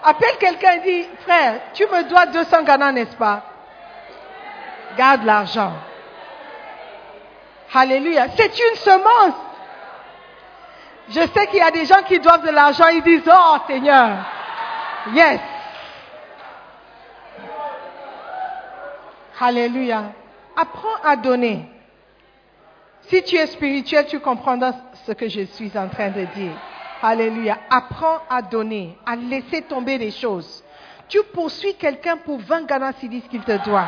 Speaker 5: Appelle quelqu'un et dit, frère, tu me dois 200 Ghana, n'est-ce pas? Garde l'argent. Alléluia. C'est une semence. Je sais qu'il y a des gens qui doivent de l'argent, ils disent, oh Seigneur, yes. Alléluia. Apprends à donner. Si tu es spirituel, tu comprendras ce que je suis en train de dire. Alléluia. Apprends à donner, à laisser tomber les choses. Tu poursuis quelqu'un pour 20 Ghana Cedis qu'il te doit.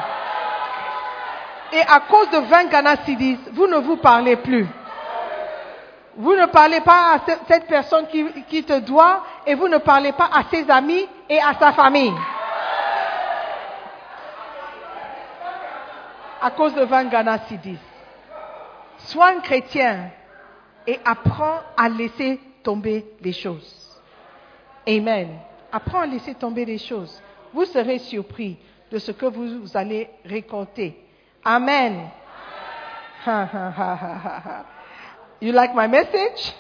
Speaker 5: Et à cause de 20 Ghana Cedis, vous ne vous parlez plus. Vous ne parlez pas à ce- cette personne qui, te doit et vous ne parlez pas à ses amis et à sa famille. À cause de 20 Ghana Cedis. Sois un chrétien et apprends à laisser tomber les choses. Amen. Apprends à laisser tomber les choses. Vous serez surpris de ce que vous, allez récolter. Amen. Ha, You like my message?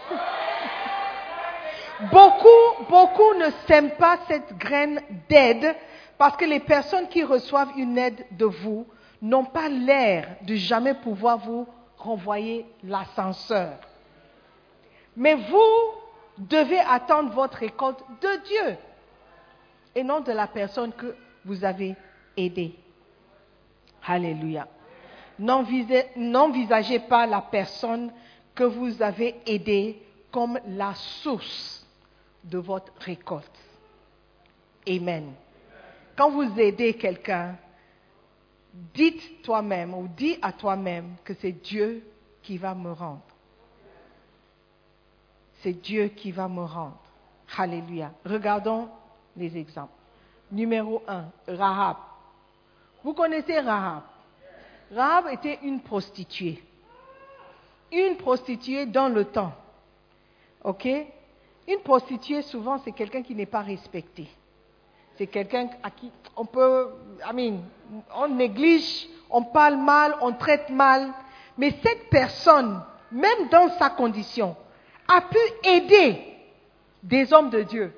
Speaker 5: Beaucoup, beaucoup ne sèment pas cette graine d'aide parce que les personnes qui reçoivent une aide de vous n'ont pas l'air de jamais pouvoir vous renvoyer l'ascenseur. Mais vous devez attendre votre récolte de Dieu et non de la personne que vous avez aidée. Alléluia. N'envisagez pas la personne que vous avez aidée comme la source de votre récolte. Amen. Quand vous aidez quelqu'un, dites toi-même ou dis à toi-même que c'est Dieu qui va me rendre. C'est Dieu qui va me rendre. Alléluia. Regardons les exemples. Numéro un, Rahab. Vous connaissez Rahab? Rahab était une prostituée. Une prostituée dans le temps. OK? Une prostituée, souvent, c'est quelqu'un qui n'est pas respecté. C'est quelqu'un à qui on peut, I mean, on néglige, on parle mal, on traite mal. Mais cette personne, même dans sa condition, a pu aider des hommes de Dieu.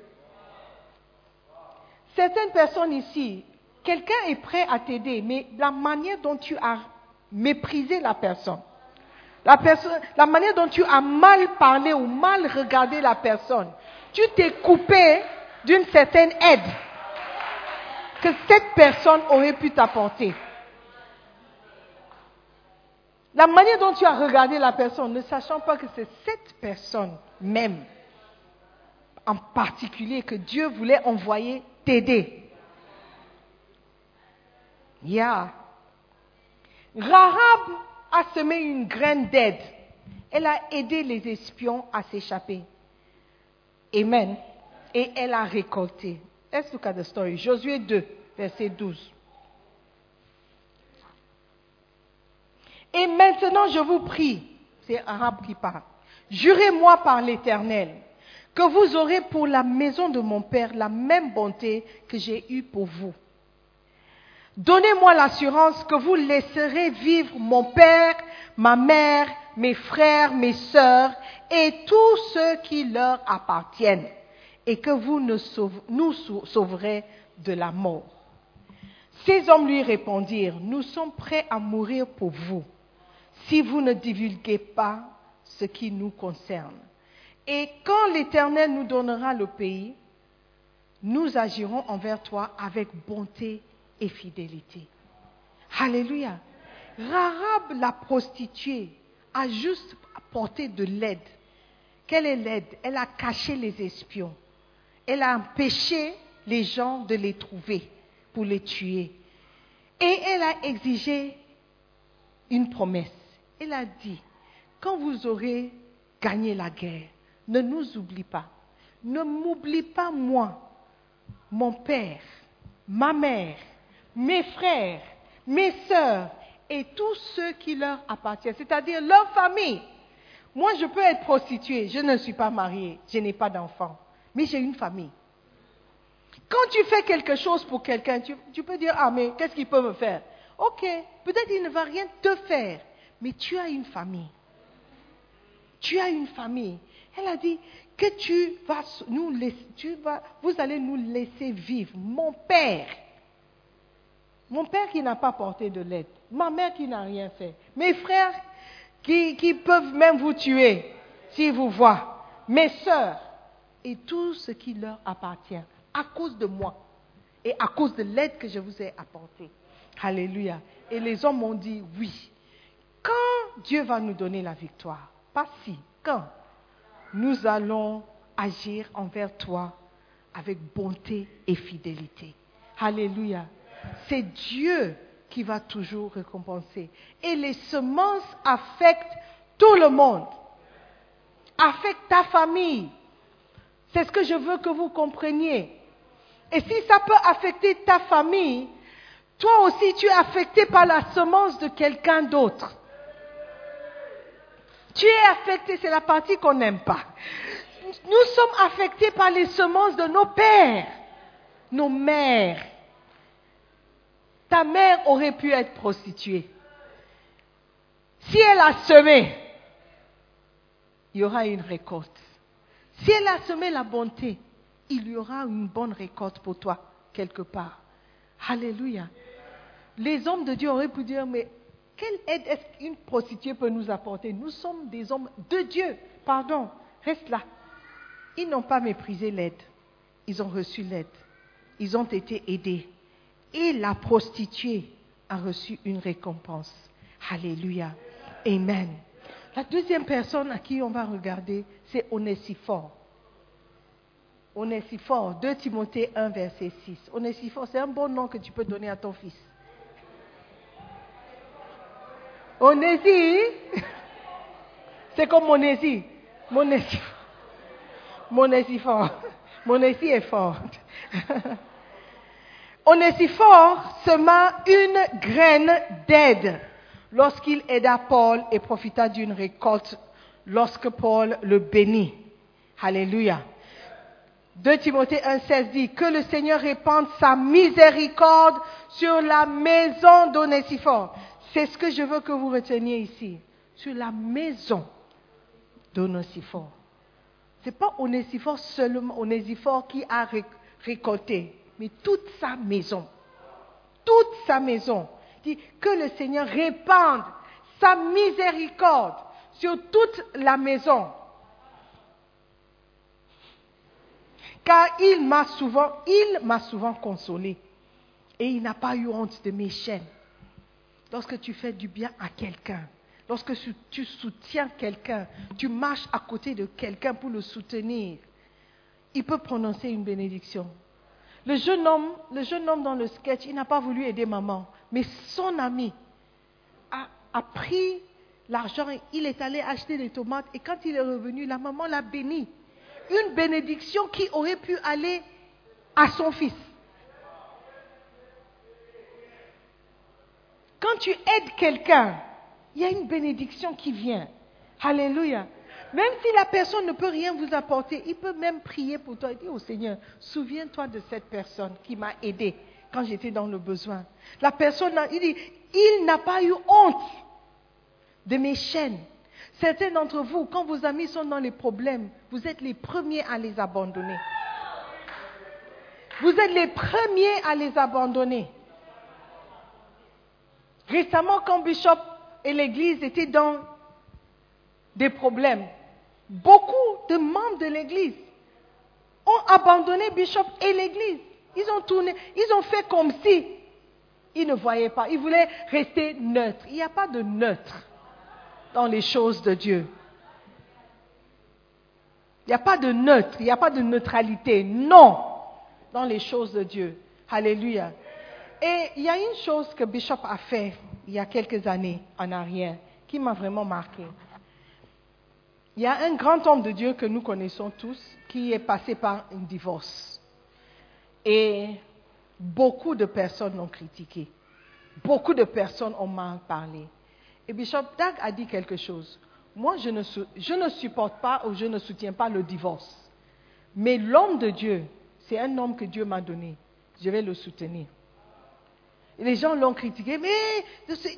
Speaker 5: Certaines personnes ici, quelqu'un est prêt à t'aider, mais la manière dont tu as méprisé la personne, la, la manière dont tu as mal parlé ou mal regardé la personne, tu t'es coupé d'une certaine aide que cette personne aurait pu t'apporter. La manière dont tu as regardé la personne, ne sachant pas que c'est cette personne même, en particulier, que Dieu voulait envoyer t'aider. Yeah. Rahab a semé une graine d'aide. Elle a aidé les espions à s'échapper. Amen. Et elle a récolté. Let's look at story. Josué 2, verset 12. Et maintenant, je vous prie, c'est Arabe qui parle, jurez-moi par l'Éternel que vous aurez pour la maison de mon Père la même bonté que j'ai eue pour vous. Donnez-moi l'assurance que vous laisserez vivre mon Père, ma mère, mes frères, mes sœurs et tous ceux qui leur appartiennent, et que vous nous, sauverez de la mort. Ces hommes lui répondirent, nous sommes prêts à mourir pour vous si vous ne divulguez pas ce qui nous concerne. Et quand l'Éternel nous donnera le pays, nous agirons envers toi avec bonté et fidélité. Alléluia. Rahab, la prostituée, a juste apporté de l'aide. Quelle est l'aide? Elle a caché les espions. Elle a empêché les gens de les trouver pour les tuer. Et elle a exigé une promesse. Elle a dit, quand vous aurez gagné la guerre, ne nous oublie pas. Ne m'oublie pas moi, mon père, ma mère, mes frères, mes sœurs et tous ceux qui leur appartiennent, c'est-à-dire leur famille. Moi, je peux être prostituée, je ne suis pas mariée, je n'ai pas d'enfant, mais j'ai une famille. Quand tu fais quelque chose pour quelqu'un, tu, tu, peux dire, ah mais qu'est-ce qu'il peut me faire? Ok, peut-être il ne va rien te faire, mais tu as une famille. Tu as une famille. Elle a dit que tu vas nous laisser, tu vas, vous allez nous laisser vivre. Mon père, mon père qui n'a pas porté de l'aide, ma mère qui n'a rien fait, mes frères qui, peuvent même vous tuer s'ils vous voient, mes sœurs et tout ce qui leur appartient à cause de moi et à cause de l'aide que je vous ai apportée. Alléluia. Et les hommes m'ont dit oui. Quand Dieu va nous donner la victoire, pas si, quand nous allons agir envers toi avec bonté et fidélité. Alléluia. C'est Dieu qui va toujours récompenser. Et les semences affectent tout le monde. Affectent ta famille. C'est ce que je veux que vous compreniez. Et si ça peut affecter ta famille, toi aussi tu es affecté par la semence de quelqu'un d'autre. Tu es affecté, c'est la partie qu'on n'aime pas. Nous sommes affectés par les semences de nos pères, nos mères. Ta mère aurait pu être prostituée. Si elle a semé, il y aura une récolte. Si elle a semé la bonté, il y aura une bonne récolte pour toi quelque part. Alléluia. Les hommes de Dieu auraient pu dire, mais quelle aide est-ce qu'une prostituée peut nous apporter? Nous sommes des hommes de Dieu. Pardon, reste là. Ils n'ont pas méprisé l'aide. Ils ont reçu l'aide. Ils ont été aidés. Et la prostituée a reçu une récompense. Alléluia. Amen. La deuxième personne à qui on va regarder, c'est Onésiphore. Onésiphore, 2 Timothée 1, verset 6. Onésiphore, c'est un bon nom que tu peux donner à ton fils. Onésie, c'est comme Monésie. Monésie. Monésiphore. Monésie est forte. [laughs] Onésiphore sema une graine d'aide lorsqu'il aida Paul et profita d'une récolte lorsque Paul le bénit. Alléluia. 2 Timothée 1,16 dit que le Seigneur répande sa miséricorde sur la maison d'Onésiphore. C'est ce que je veux que vous reteniez ici. Sur la maison d'Onésiphore. Ce n'est pas Onésiphore seulement, Onésiphore qui a récolté, mais toute sa maison. Toute sa maison. Dit que le Seigneur répande sa miséricorde sur toute la maison. Car il m'a souvent, il m'a souvent consolé. Et il n'a pas eu honte de mes chaînes. Lorsque tu fais du bien à quelqu'un, lorsque tu soutiens quelqu'un, tu marches à côté de quelqu'un pour le soutenir, il peut prononcer une bénédiction. Le jeune homme, le jeune homme dans le sketch, il n'a pas voulu aider maman, mais son ami a, pris l'argent, il est allé acheter des tomates et quand il est revenu, la maman l'a béni. Une bénédiction qui aurait pu aller à son fils. Quand tu aides quelqu'un, il y a une bénédiction qui vient. Alléluia. Même si la personne ne peut rien vous apporter, il peut même prier pour toi et dire au Seigneur, souviens-toi de cette personne qui m'a aidé quand j'étais dans le besoin. La personne, il dit, il n'a pas eu honte de mes chaînes. Certains d'entre vous, quand vos amis sont dans les problèmes, vous êtes les premiers à les abandonner. Vous êtes les premiers à les abandonner. Récemment, quand Bishop et l'Église étaient dans des problèmes, beaucoup de membres de l'Église ont abandonné Bishop et l'Église. Ils ont tourné, ils ont fait comme si ils ne voyaient pas. Ils voulaient rester neutres. Il n'y a pas de neutre dans les choses de Dieu. Il n'y a pas de neutre, il n'y a pas de neutralité. Non, dans les choses de Dieu. Alléluia. Et il y a une chose que Bishop a fait il y a quelques années en arrière qui m'a vraiment marqué. Il y a un grand homme de Dieu que nous connaissons tous qui est passé par un divorce. Et beaucoup de personnes l'ont critiqué. Beaucoup de personnes ont mal parlé. Et Bishop Dag a dit quelque chose. Moi, je ne, supporte pas ou je ne soutiens pas le divorce. Mais l'homme de Dieu, c'est un homme que Dieu m'a donné. Je vais le soutenir. Les gens l'ont critiqué, mais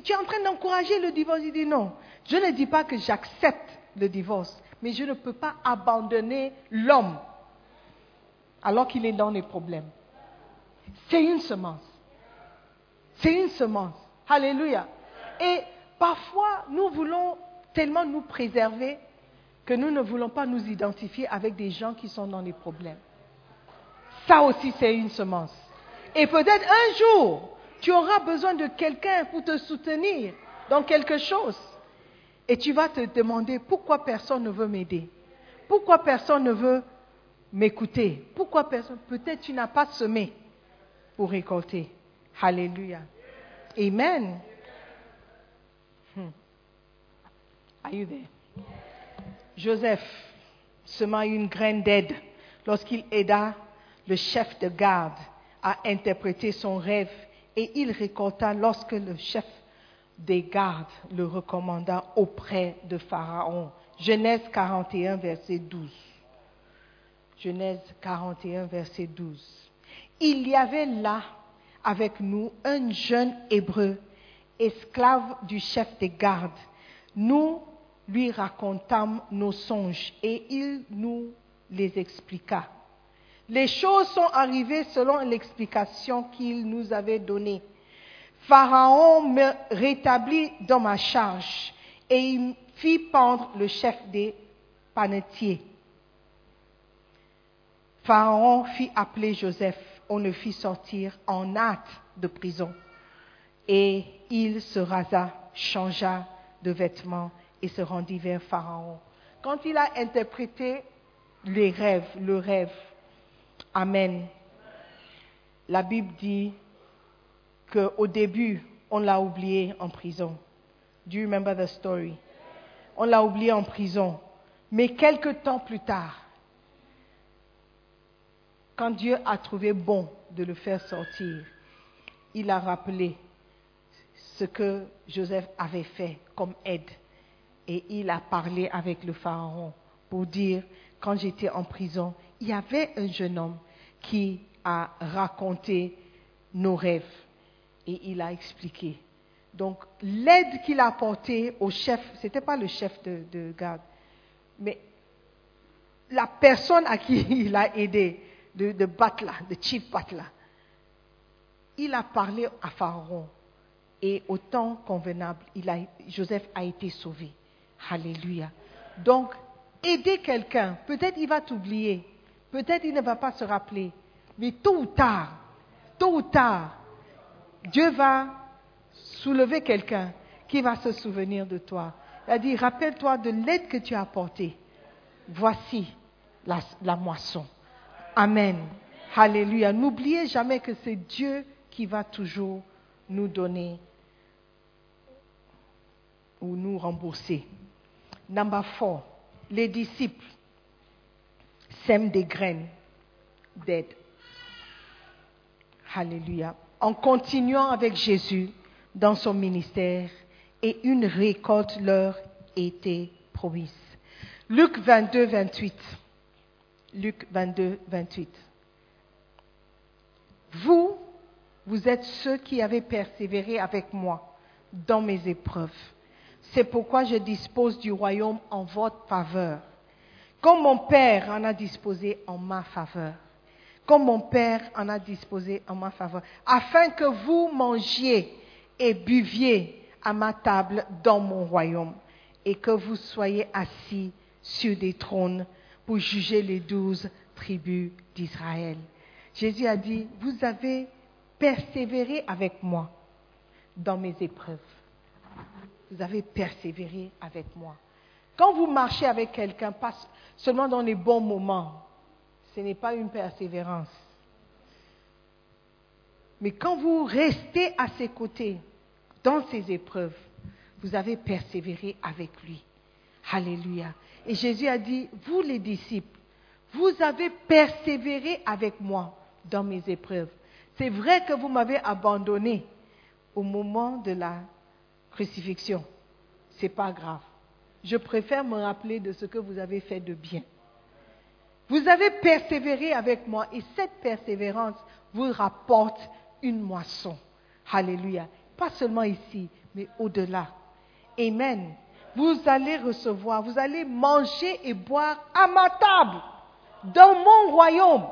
Speaker 5: tu es en train d'encourager le divorce. Il dit non. Je ne dis pas que j'accepte le divorce, mais je ne peux pas abandonner l'homme alors qu'il est dans les problèmes. C'est une semence. C'est une semence. Alléluia. Et parfois, nous voulons tellement nous préserver que nous ne voulons pas nous identifier avec des gens qui sont dans les problèmes. Ça aussi, c'est une semence. Et peut-être un jour, tu auras besoin de quelqu'un pour te soutenir dans quelque chose. Et tu vas te demander pourquoi personne ne veut m'aider. Pourquoi personne ne veut m'écouter. Pourquoi personne Peut-être tu n'as pas semé pour récolter. Alléluia. Amen. Hmm. Are you there? Joseph sema une graine d'aide lorsqu'il aida le chef de garde à interpréter son rêve et il récolta lorsque le chef des gardes le recommanda auprès de Pharaon. Genèse 41, verset 12. Genèse 41, verset 12. Il y avait là avec nous un jeune hébreu, esclave du chef des gardes. Nous lui racontâmes nos songes et il nous les expliqua. Les choses sont arrivées selon l'explication qu'il nous avait donnée. Pharaon me rétablit dans ma charge et il fit pendre le chef des panetiers. Pharaon fit appeler Joseph. On le fit sortir en hâte de prison. Et il se rasa, changea de vêtements et se rendit vers Pharaon. Quand il a interprété les rêves, le rêve, Amen. La Bible dit qu'au début, on l'a oublié en prison. Do you remember the story? On l'a oublié en prison. Mais quelque temps plus tard, quand Dieu a trouvé bon de le faire sortir, il a rappelé ce que Joseph avait fait comme aide. Et il a parlé avec le Pharaon pour dire, quand j'étais en prison, il y avait un jeune homme qui a raconté nos rêves et il a expliqué. Donc l'aide qu'il a apportée au chef, ce n'était pas le chef de, garde, mais la personne à qui [laughs] il a aidé, de, de Batla, de Chief Batla, il a parlé à Pharaon et au temps convenable, Joseph a été sauvé. Alléluia. Donc, aider quelqu'un, peut-être il va t'oublier, peut-être il ne va pas se rappeler, mais tôt ou tard, tôt ou tard, Dieu va soulever quelqu'un qui va se souvenir de toi. Il a dit, rappelle-toi de l'aide que tu as apportée. Voici la, moisson. Amen. Alléluia. N'oubliez jamais que c'est Dieu qui va toujours nous donner. ou nous rembourser. Number four, les disciples sèment des graines d'aide. Alléluia. En continuant avec Jésus dans son ministère et une récolte leur était promise. Luc 22, 28. Luc 22, 28. Vous, vous êtes ceux qui avez persévéré avec moi dans mes épreuves. C'est pourquoi je dispose du royaume en votre faveur, comme mon Père en a disposé en ma faveur. Comme mon Père en a disposé en ma faveur, afin que vous mangiez et buviez à ma table dans mon royaume, et que vous soyez assis sur des trônes pour juger les douze tribus d'Israël. Jésus a dit, vous avez persévéré avec moi dans mes épreuves. Vous avez persévéré avec moi. Quand vous marchez avec quelqu'un, pas seulement dans les bons moments, ce n'est pas une persévérance. Mais quand vous restez à ses côtés dans ses épreuves, vous avez persévéré avec lui. Alléluia. Et Jésus a dit, vous les disciples, vous avez persévéré avec moi dans mes épreuves. C'est vrai que vous m'avez abandonné au moment de la crucifixion. Ce n'est pas grave. Je préfère me rappeler de ce que vous avez fait de bien. Vous avez persévéré avec moi et cette persévérance vous rapporte une moisson. Alléluia. Pas seulement ici, mais au-delà. Amen. Vous allez recevoir, vous allez manger et boire à ma table, dans mon royaume.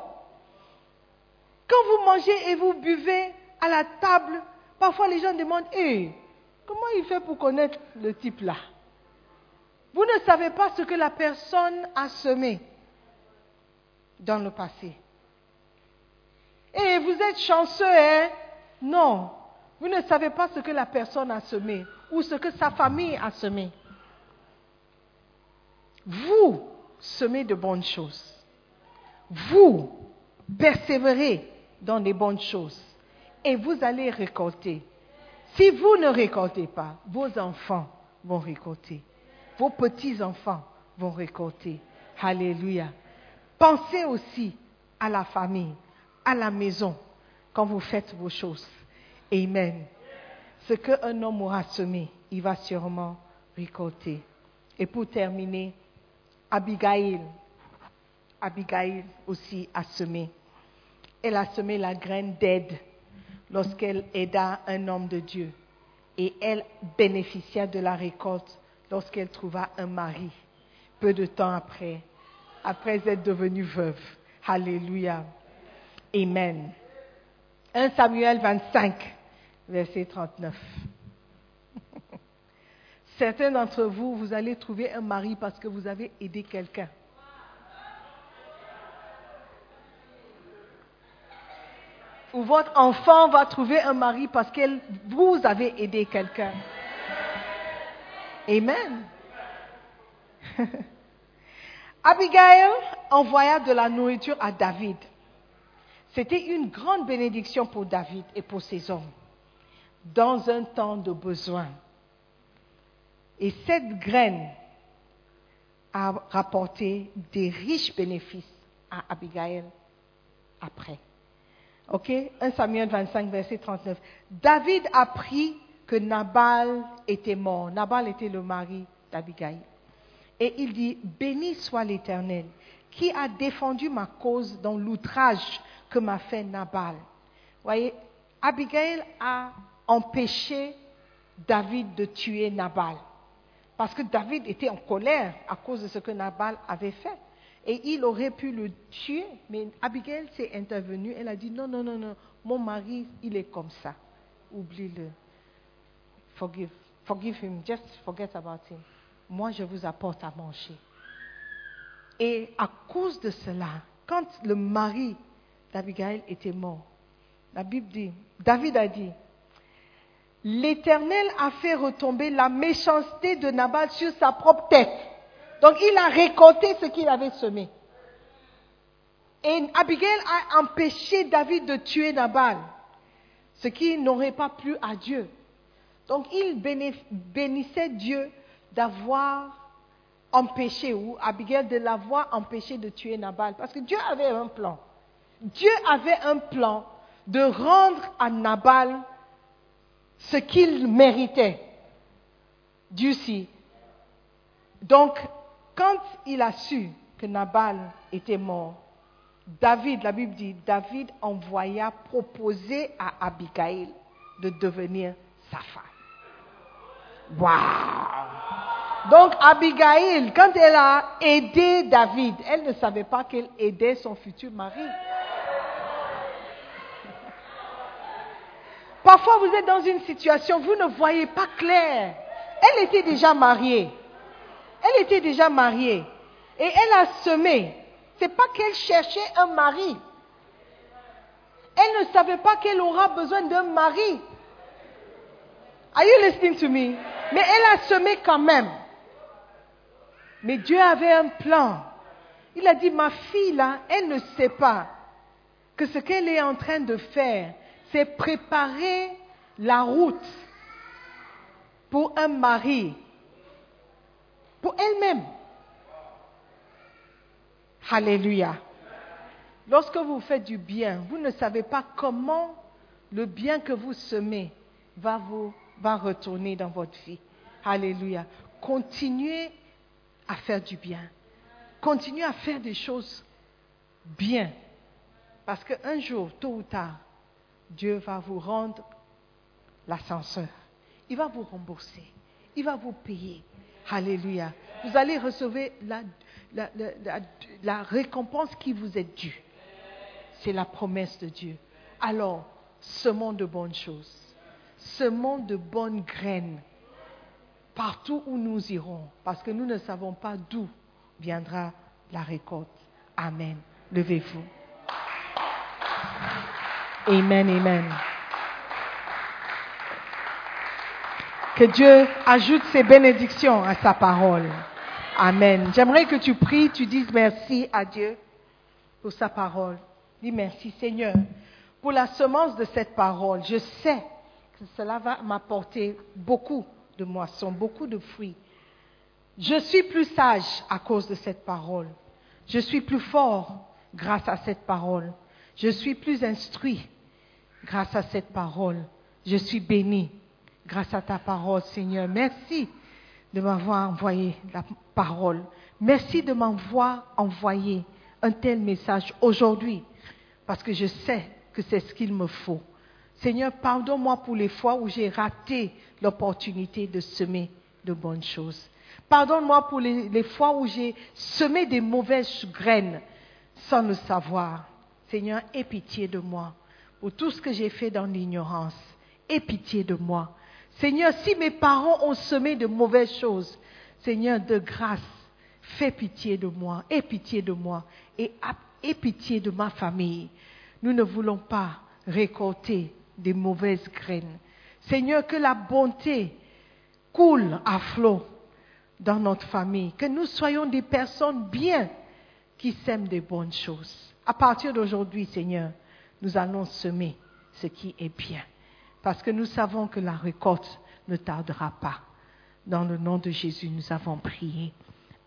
Speaker 5: Quand vous mangez et vous buvez à la table, parfois les gens demandent, hé, comment il fait pour connaître le type là? Vous ne savez pas ce que la personne a semé dans le passé. Et vous êtes chanceux, hein? Non. Vous ne savez pas ce que la personne a semé ou ce que sa famille a semé. Vous semez de bonnes choses. Vous persévérez dans les bonnes choses et vous allez récolter. Si vous ne récoltez pas, vos enfants vont récolter. Vos petits-enfants vont récolter. Alléluia. Pensez aussi à la famille, à la maison, quand vous faites vos choses. Amen. Ce qu'un homme aura semé, il va sûrement récolter. Et pour terminer, Abigail, Abigail aussi a semé. Elle a semé la graine d'aide lorsqu'elle aida un homme de Dieu. Et elle bénéficia de la récolte lorsqu'elle trouva un mari, peu de temps après, après être devenue veuve. Alléluia. Amen. 1 Samuel 25, verset 39. [laughs] Certains d'entre vous, vous allez trouver un mari parce que vous avez aidé quelqu'un. Ou votre enfant va trouver un mari parce que vous avez aidé quelqu'un. Amen. [laughs] Abigail envoya de la nourriture à David. C'était une grande bénédiction pour David et pour ses hommes dans un temps de besoin. Et cette graine a rapporté des riches bénéfices à Abigail après. OK? 1 Samuel 25, verset 39. David apprit que Nabal était mort. Nabal était le mari d'Abigail. Et il dit, béni soit l'Éternel, qui a défendu ma cause dans l'outrage que m'a fait Nabal. Voyez, Abigail a empêché David de tuer Nabal. Parce que David était en colère à cause de ce que Nabal avait fait. Et il aurait pu le tuer, mais Abigail s'est intervenue. Elle a dit, non, non, non, non, mon mari, il est comme ça. Oublie-le. Forgive. Forgive him. Just forget about him. Moi, je vous apporte à manger. Et à cause de cela, quand le mari d'Abigail était mort, la Bible dit, David a dit, l'Éternel a fait retomber la méchanceté de Nabal sur sa propre tête. Donc il a récolté ce qu'il avait semé. Et Abigail a empêché David de tuer Nabal, ce qui n'aurait pas plu à Dieu. Donc il bénissait Dieu d'avoir empêché, ou Abigail de l'avoir empêché de tuer Nabal. Parce que Dieu avait un plan. Dieu avait un plan de rendre à Nabal ce qu'il méritait. Dieu si. Donc, quand il a su que Nabal était mort, David, la Bible dit, David envoya proposer à Abigail de devenir sa femme. Waouh! Donc Abigail, quand elle a aidé David, elle ne savait pas qu'elle aidait son futur mari. [laughs] Parfois, vous êtes dans une situation, vous ne voyez pas clair. Elle était déjà mariée. Elle était déjà mariée. Et elle a semé. Ce n'est pas qu'elle cherchait un mari. Elle ne savait pas qu'elle aura besoin d'un mari. Are you listening to me? Mais elle a semé quand même. Mais Dieu avait un plan. Il a dit, ma fille là, elle ne sait pas que ce qu'elle est en train de faire, c'est préparer la route pour un mari, pour elle-même. Alléluia. Lorsque vous faites du bien, vous ne savez pas comment le bien que vous semez va vous va retourner dans votre vie. Alléluia. Continuez à faire du bien. Continuez à faire des choses bien. Parce qu'un jour, tôt ou tard, Dieu va vous rendre l'ascenseur. Il va vous rembourser. Il va vous payer. Alléluia. Vous allez recevoir la, la récompense qui vous est due. C'est la promesse de Dieu. Alors, semons de bonnes choses. Semons de bonnes graines partout où nous irons, parce que nous ne savons pas d'où viendra la récolte. Amen. Levez-vous. Amen, amen. Que Dieu ajoute ses bénédictions à sa parole. Amen. J'aimerais que tu pries, tu dises merci à Dieu pour sa parole. Dis merci Seigneur pour la semence de cette parole. Je sais que cela va m'apporter beaucoup de moissons, beaucoup de fruits. Je suis plus sage à cause de cette parole. Je suis plus fort grâce à cette parole. Je suis plus instruit grâce à cette parole. Je suis béni grâce à ta parole, Seigneur. Merci de m'avoir envoyé la parole. Merci de m'avoir envoyé un tel message aujourd'hui, parce que je sais que c'est ce qu'il me faut. Seigneur, pardonne-moi pour les fois où j'ai raté l'opportunité de semer de bonnes choses. Pardonne-moi pour les, fois où j'ai semé des mauvaises graines sans le savoir. Seigneur, aie pitié de moi pour tout ce que j'ai fait dans l'ignorance. Aie pitié de moi. Seigneur, si mes parents ont semé de mauvaises choses, Seigneur, de grâce, fais pitié de moi, aie pitié de moi et aie pitié de ma famille. Nous ne voulons pas récolter des mauvaises graines. Seigneur, que la bonté coule à flot dans notre famille, que nous soyons des personnes bien qui sèment des bonnes choses. À partir d'aujourd'hui, Seigneur, nous allons semer ce qui est bien, parce que nous savons que la récolte ne tardera pas. Dans le nom de Jésus, nous avons prié.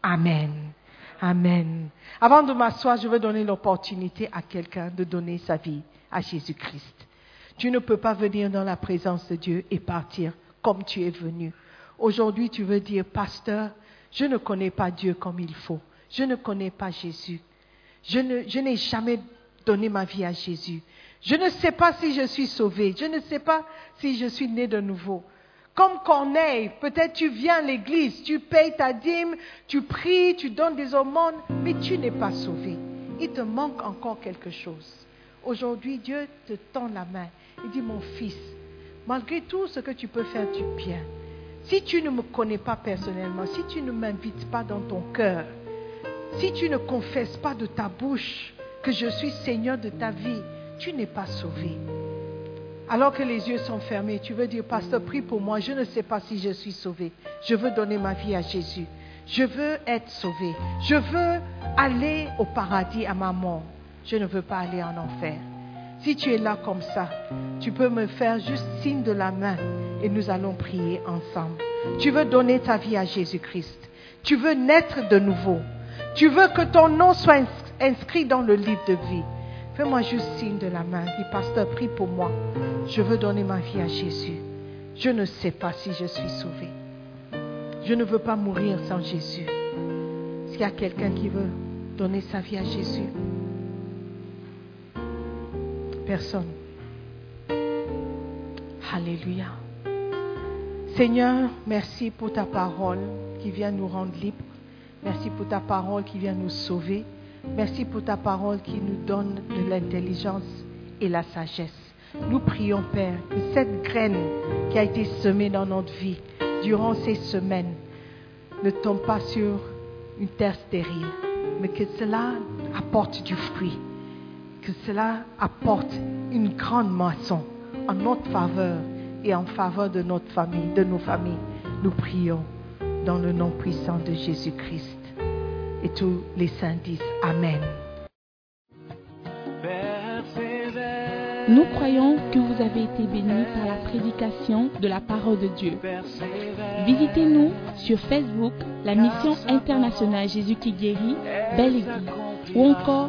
Speaker 5: Amen. Amen. Avant de m'asseoir, je veux donner l'opportunité à quelqu'un de donner sa vie à Jésus-Christ. Tu ne peux pas venir dans la présence de Dieu et partir comme tu es venu. Aujourd'hui, tu veux dire, pasteur, je ne connais pas Dieu comme il faut. Je ne connais pas Jésus. Je, n'ai jamais donné ma vie à Jésus. Je ne sais pas si je suis sauvé. Je ne sais pas si je suis né de nouveau. Comme Corneille, peut-être tu viens à l'église, tu payes ta dîme, tu pries, tu donnes des aumônes, mais tu n'es pas sauvé. Il te manque encore quelque chose. Aujourd'hui, Dieu te tend la main. Il dit, mon fils, malgré tout ce que tu peux faire du bien, si tu ne me connais pas personnellement, si tu ne m'invites pas dans ton cœur, si tu ne confesses pas de ta bouche que je suis Seigneur de ta vie, tu n'es pas sauvé. Alors que les yeux sont fermés, tu veux dire, pasteur, prie pour moi, je ne sais pas si je suis sauvé. Je veux donner ma vie à Jésus. Je veux être sauvé. Je veux aller au paradis à ma mort. Je ne veux pas aller en enfer. Si tu es là comme ça, tu peux me faire juste signe de la main et nous allons prier ensemble. Tu veux donner ta vie à Jésus-Christ. Tu veux naître de nouveau. Tu veux que ton nom soit inscrit dans le livre de vie. Fais-moi juste signe de la main. Dis, pasteur, prie pour moi. Je veux donner ma vie à Jésus. Je ne sais pas si je suis sauvé. Je ne veux pas mourir sans Jésus. Qu'il y a quelqu'un qui veut donner sa vie à Jésus Personne. Alléluia. Seigneur, merci pour ta parole qui vient nous rendre libres. Merci pour ta parole qui vient nous sauver. Merci pour ta parole qui nous donne de l'intelligence et la sagesse. Nous prions, Père, que cette graine qui a été semée dans notre vie durant ces semaines ne tombe pas sur une terre stérile, mais que cela apporte du fruit, que cela apporte une grande moisson en notre faveur et en faveur de notre famille, de nos familles. Nous prions dans le nom puissant de Jésus-Christ. Et tous les saints disent Amen.
Speaker 6: Nous croyons que vous avez été bénis par la prédication de la parole de Dieu. Visitez-nous sur Facebook, la mission internationale Jésus qui guérit, Belle Église, ou encore